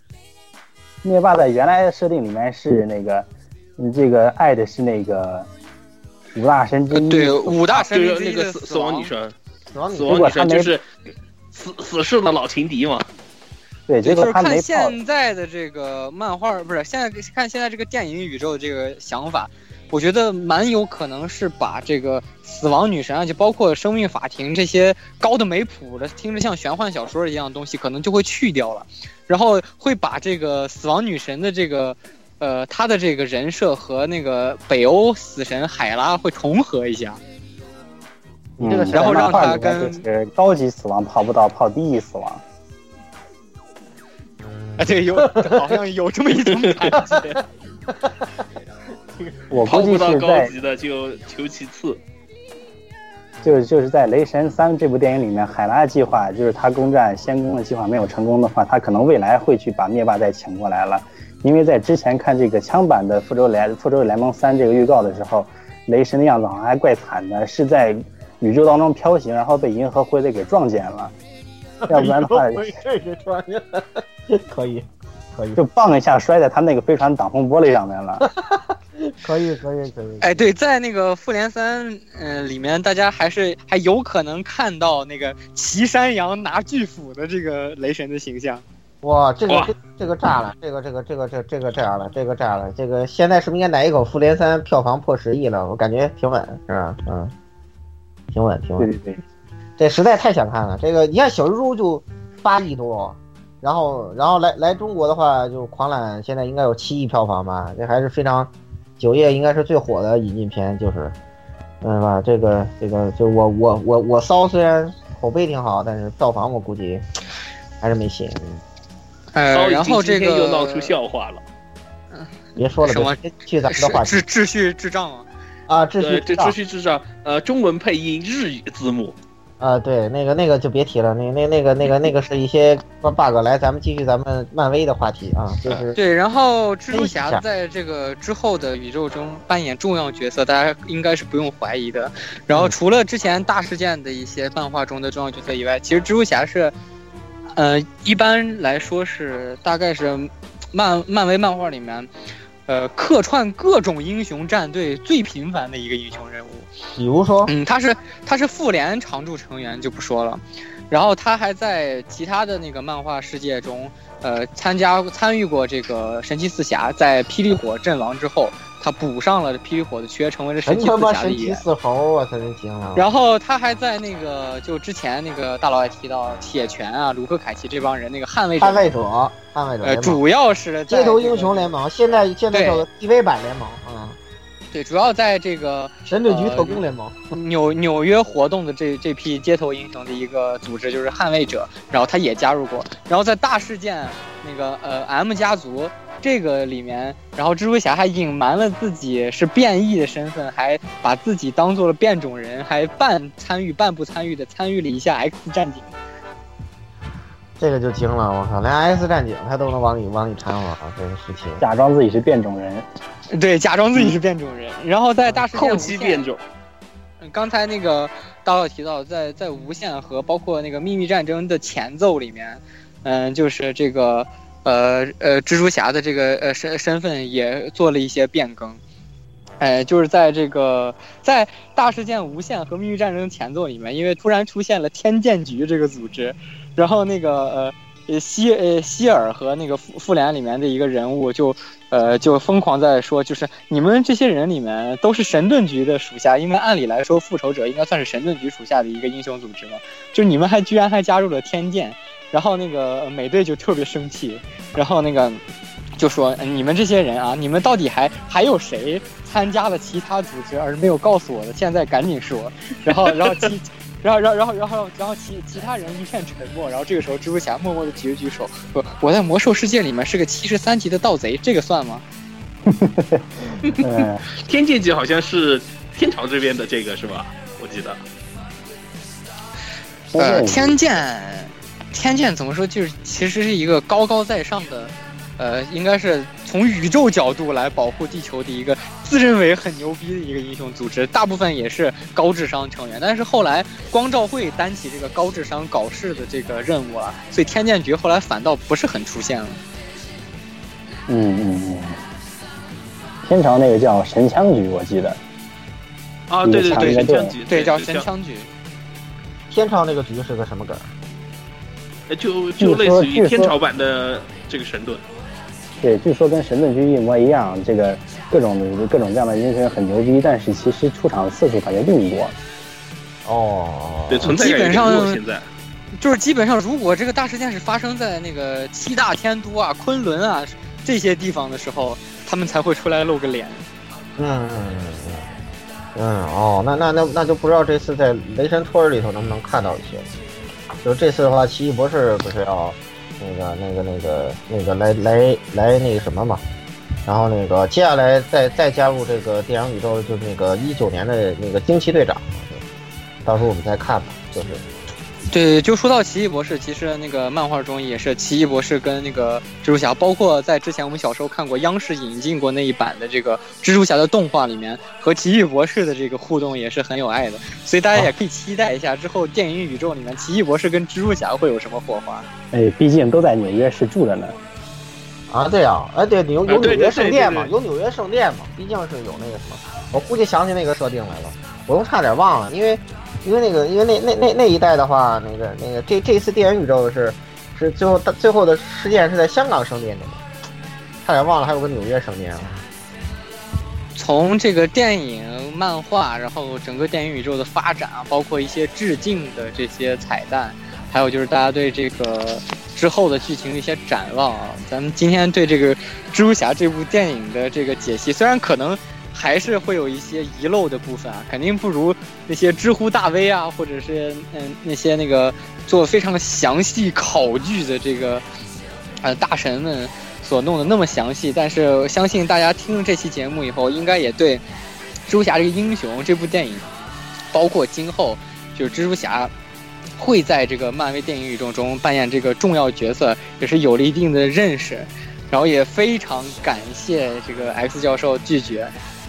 (laughs) 灭霸在原来的设定里面是那个，嗯，这个爱的是那个五大神之一，对五大神就是那之一的个死死亡女神，死亡女神就是死死侍的老情敌嘛。对，结就是看果他没泡，现在的这个漫画，不是现在看现在这个电影宇宙这个想法，我觉得蛮有可能是把这个死亡女神啊，就包括生命法庭这些高的没谱的，听着像玄幻小说一样的东西，可能就会去掉了，然后会把这个死亡女神的这个。呃，她的这个人设和那个北欧死神海拉会重合一下，嗯这个然后让他跟就是高级死亡跑不到，跑低级死亡。啊，对，有好像有这么一种感觉。(laughs) 我估计是在级的就求其次。就是就是在《雷神三》这部电影里面，海拉计划就是他攻占仙宫的计划没有成功的话，他可能未来会去把灭霸再请过来了。因为在之前看这个枪版的《复仇联复仇者联盟三》这个预告的时候，雷神的样子好像还怪惨的，是在宇宙当中飘行，然后被银河护卫队给撞见了。(laughs) 要不然的话，这是突然间可以，可以，就棒一下摔在他那个飞船挡风玻璃上面了。(laughs) 可以，可以，可以。哎，对，在那个复联三，嗯、里面大家还是还有可能看到那个骑山羊拿巨斧的这个雷神的形象。哇，这个这这个炸了，这个这个这个这这个炸了，这个炸了，这个现在是不是应该来一口复联三票房破十亿了？我感觉挺稳，是吧？嗯，挺稳，挺稳。对对对，这实在太想看了。这个你看小蜘蛛就八亿多，然后然后来来中国的话，就狂揽现在应该有七亿票房吧，这还是非常九月应该是最火的引进片，就是，嗯吧？这个这个就我我我我骚虽然口碑挺好，但是票房我估计还是没戏。嗯呃，骚然后这个又闹出笑话了。别说了，什么别去咱们的话题秩秩序智障啊！啊，秩对，这序秩序智障呃中文配音日语字幕。啊，对，那个那个就别提了，那那那个那个那个是一些 bug。来，咱们继续咱们漫威的话题啊，就是对，然后蜘蛛侠在这个之后的宇宙中扮演重要角色，大家应该是不用怀疑的。然后除了之前大事件的一些漫画中的重要角色以外，其实蜘蛛侠是，呃，一般来说是大概是漫漫威漫画里面，呃，客串各种英雄战队最频繁的一个英雄人物。比如说，嗯，他是他是复联常驻成员就不说了，然后他还在其他的那个漫画世界中，呃，参加参与过这个神奇四侠，在霹雳火阵亡之后，他补上了霹雳火的缺，成为了神奇四侠的一员。四猴，我操，真行了！然后他还在那个就之前那个大佬也提到铁拳啊、卢克凯奇这帮人那个捍卫者，捍卫者，捍卫者呃，主要是在街头英雄联盟，现在现在叫做 TV 版联盟，嗯，对，主要在这个神盾局呃特工联盟，纽纽约活动的这这批街头英雄的一个组织就是捍卫者，然后他也加入过，然后在大事件那个呃 M 家族这个里面，然后蜘蛛侠还隐瞒了自己是变异的身份，还把自己当做了变种人，还半参与半不参与的参与了一下 X 战警。这个就惊了，我靠，连 X 战警他都能往里往里掺和啊，这个事情。假装自己是变种人，对，假装自己是变种人，然后在大事件 (laughs) 后期变种，嗯刚才那个大佬提到，在在无限和包括那个秘密战争的前奏里面，嗯，就是这个呃呃蜘蛛侠的这个呃身身份也做了一些变更，哎，就是在这个在大事件无限和命运战争前奏里面，因为突然出现了天剑局这个组织，然后那个呃。呃，希呃希尔和那个复复联里面的一个人物就，呃就疯狂在说，就是你们这些人里面都是神盾局的属下，因为按理来说复仇者应该算是神盾局属下的一个英雄组织嘛，就你们还居然还加入了天剑，然后那个呃美队就特别生气，然后那个就说、呃你们这些人啊，你们到底还还有谁参加了其他组织而没有告诉我的？现在赶紧说，然后然后其。然后，然后，然后，然后，然后其其他人一片沉默。然后这个时候，蜘蛛侠默默的举了举手，说：“我在魔兽世界里面是个七十三级的盗贼，这个算吗嗯，(laughs) 天剑级好像是天朝这边的这个是吧？我记得。？”呃，天天剑，天剑怎么说？就是其实是一个高高在上的，呃，应该是从宇宙角度来保护地球的一个自认为很牛逼的一个英雄组织，大部分也是高智商成员。但是后来光照会担起这个高智商搞事的这个任务了，所以天剑局后来反倒不是很出现了。嗯嗯嗯，天朝那个叫神枪局，我记得。啊，对对对，神枪局，对，叫神枪局。天朝那个局是个什么梗？呃就就类似于天朝版的这个神盾。对，据说跟神盾局一模一样，这个各种的各种各样的英雄很牛逼，但是其实出场次数感觉并不多。哦，对，存在基本上。现在就是基本上，如果这个大事件是发生在那个七大天都啊、昆仑啊这些地方的时候，他们才会出来露个脸。嗯嗯嗯嗯嗯哦，那那那那就不知道这次在雷神托尔里头能不能看到一些。就是这次的话，奇异博士不是要那个那个那个那个来来来那个什么嘛？然后那个接下来再再加入这个电影宇宙，就是那个一九年的那个惊奇队长。到时候我们再看吧。就是对，就说到奇异博士，其实那个漫画中也是奇异博士跟那个蜘蛛侠，包括在之前我们小时候看过央视引进过那一版的这个蜘蛛侠的动画里面，和奇异博士的这个互动也是很有爱的，所以大家也可以期待一下之后电影宇宙里面奇异博士跟蜘蛛侠会有什么火花。哎，毕竟都在纽约市住着呢。啊，对呀、啊，哎，对，有有纽约圣殿嘛，有纽约圣殿嘛，毕竟是有那个什么，我估计想起那个设定来了，我都差点忘了，因为因为那个因为那那那那一代的话，那个那个这这次电影宇宙是是最后最后的事件是在香港圣殿里面，差点忘了还有个纽约圣殿了。从这个电影、漫画，然后整个电影宇宙的发展啊，包括一些致敬的这些彩蛋，还有就是大家对这个之后的剧情的一些展望啊。咱们今天对这个《蜘蛛侠》这部电影的这个解析，虽然可能还是会有一些遗漏的部分啊，肯定不如那些知乎大 V 啊，或者是嗯那些那个做非常详细考据的这个呃大神们。所弄得那么详细，但是相信大家听了这期节目以后，应该也对《蜘蛛侠》这个英雄这部电影，包括今后就是蜘蛛侠会在这个漫威电影宇宙中扮演这个重要角色，也是有了一定的认识。然后也非常感谢这个 X 教授拒绝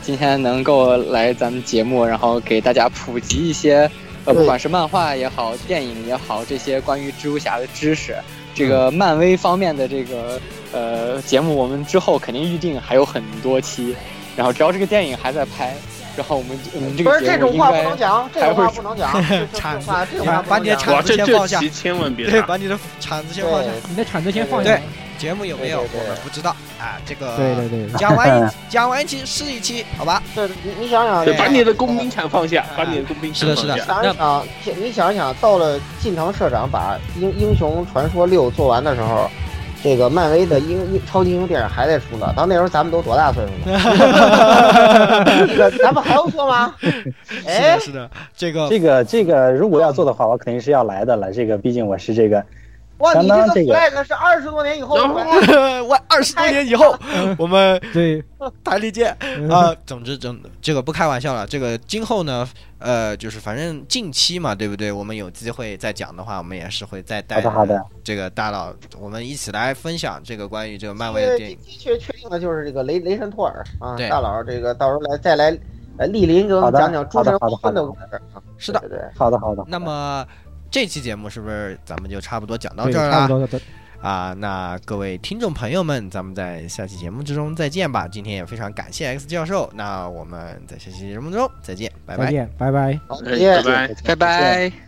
今天能够来咱们节目，然后给大家普及一些呃，不管是漫画也好，电影也好，这些关于蜘蛛侠的知识。这个漫威方面的这个呃节目，我们之后肯定预定还有很多期，然后只要这个电影还在拍，然后我们我们这个节是这种话不目应该能讲，这还会 (laughs) 种话不能讲，这这铲这话这种话不把你的铲子先放下期千万别对，把你的铲子先放下。你的铲子先放下对。节目有没有？对对对我们不知道啊。这个对对对，讲完一讲完一期是一期，好吧？对，你你想想，把你的工兵铲放下，把你的工兵铲是的是的放下。想一想，你想一想，到了近藤社长把《英英雄传说六》做完的时候，这个漫威的英英超级英雄电影还在出呢。到那时候咱们都多大岁数了？(laughs) 这个咱们还要做吗？(laughs) 是哎的，，是的，这个这个这个，如果要做的话，我肯定是要来的了。这个毕竟我是这个哇，你这个 flag 是二十多年以后 (laughs) 我二十多年以后，我们对，台历见啊。总之，总这个不开玩笑了。这个今后呢，呃，就是反正近期嘛，对不对？我们有机会再讲的话，我们也是会再带好的好的这个大佬，我们一起来分享这个关于这个漫威的电影。的确确定的就是这个雷雷神托尔啊，大佬这个到时候来再来呃莅临给我们讲讲诸神黄昏的事啊。是的对对对。好的好的。那么这期节目是不是咱们就差不多讲到这儿了？差不多的。啊，那各位听众朋友们，咱们在下期节目之中再见吧。今天也非常感谢 X 教授，那我们在下期节目中再见，拜拜。再见，拜拜。好，哎再见拜拜。拜拜。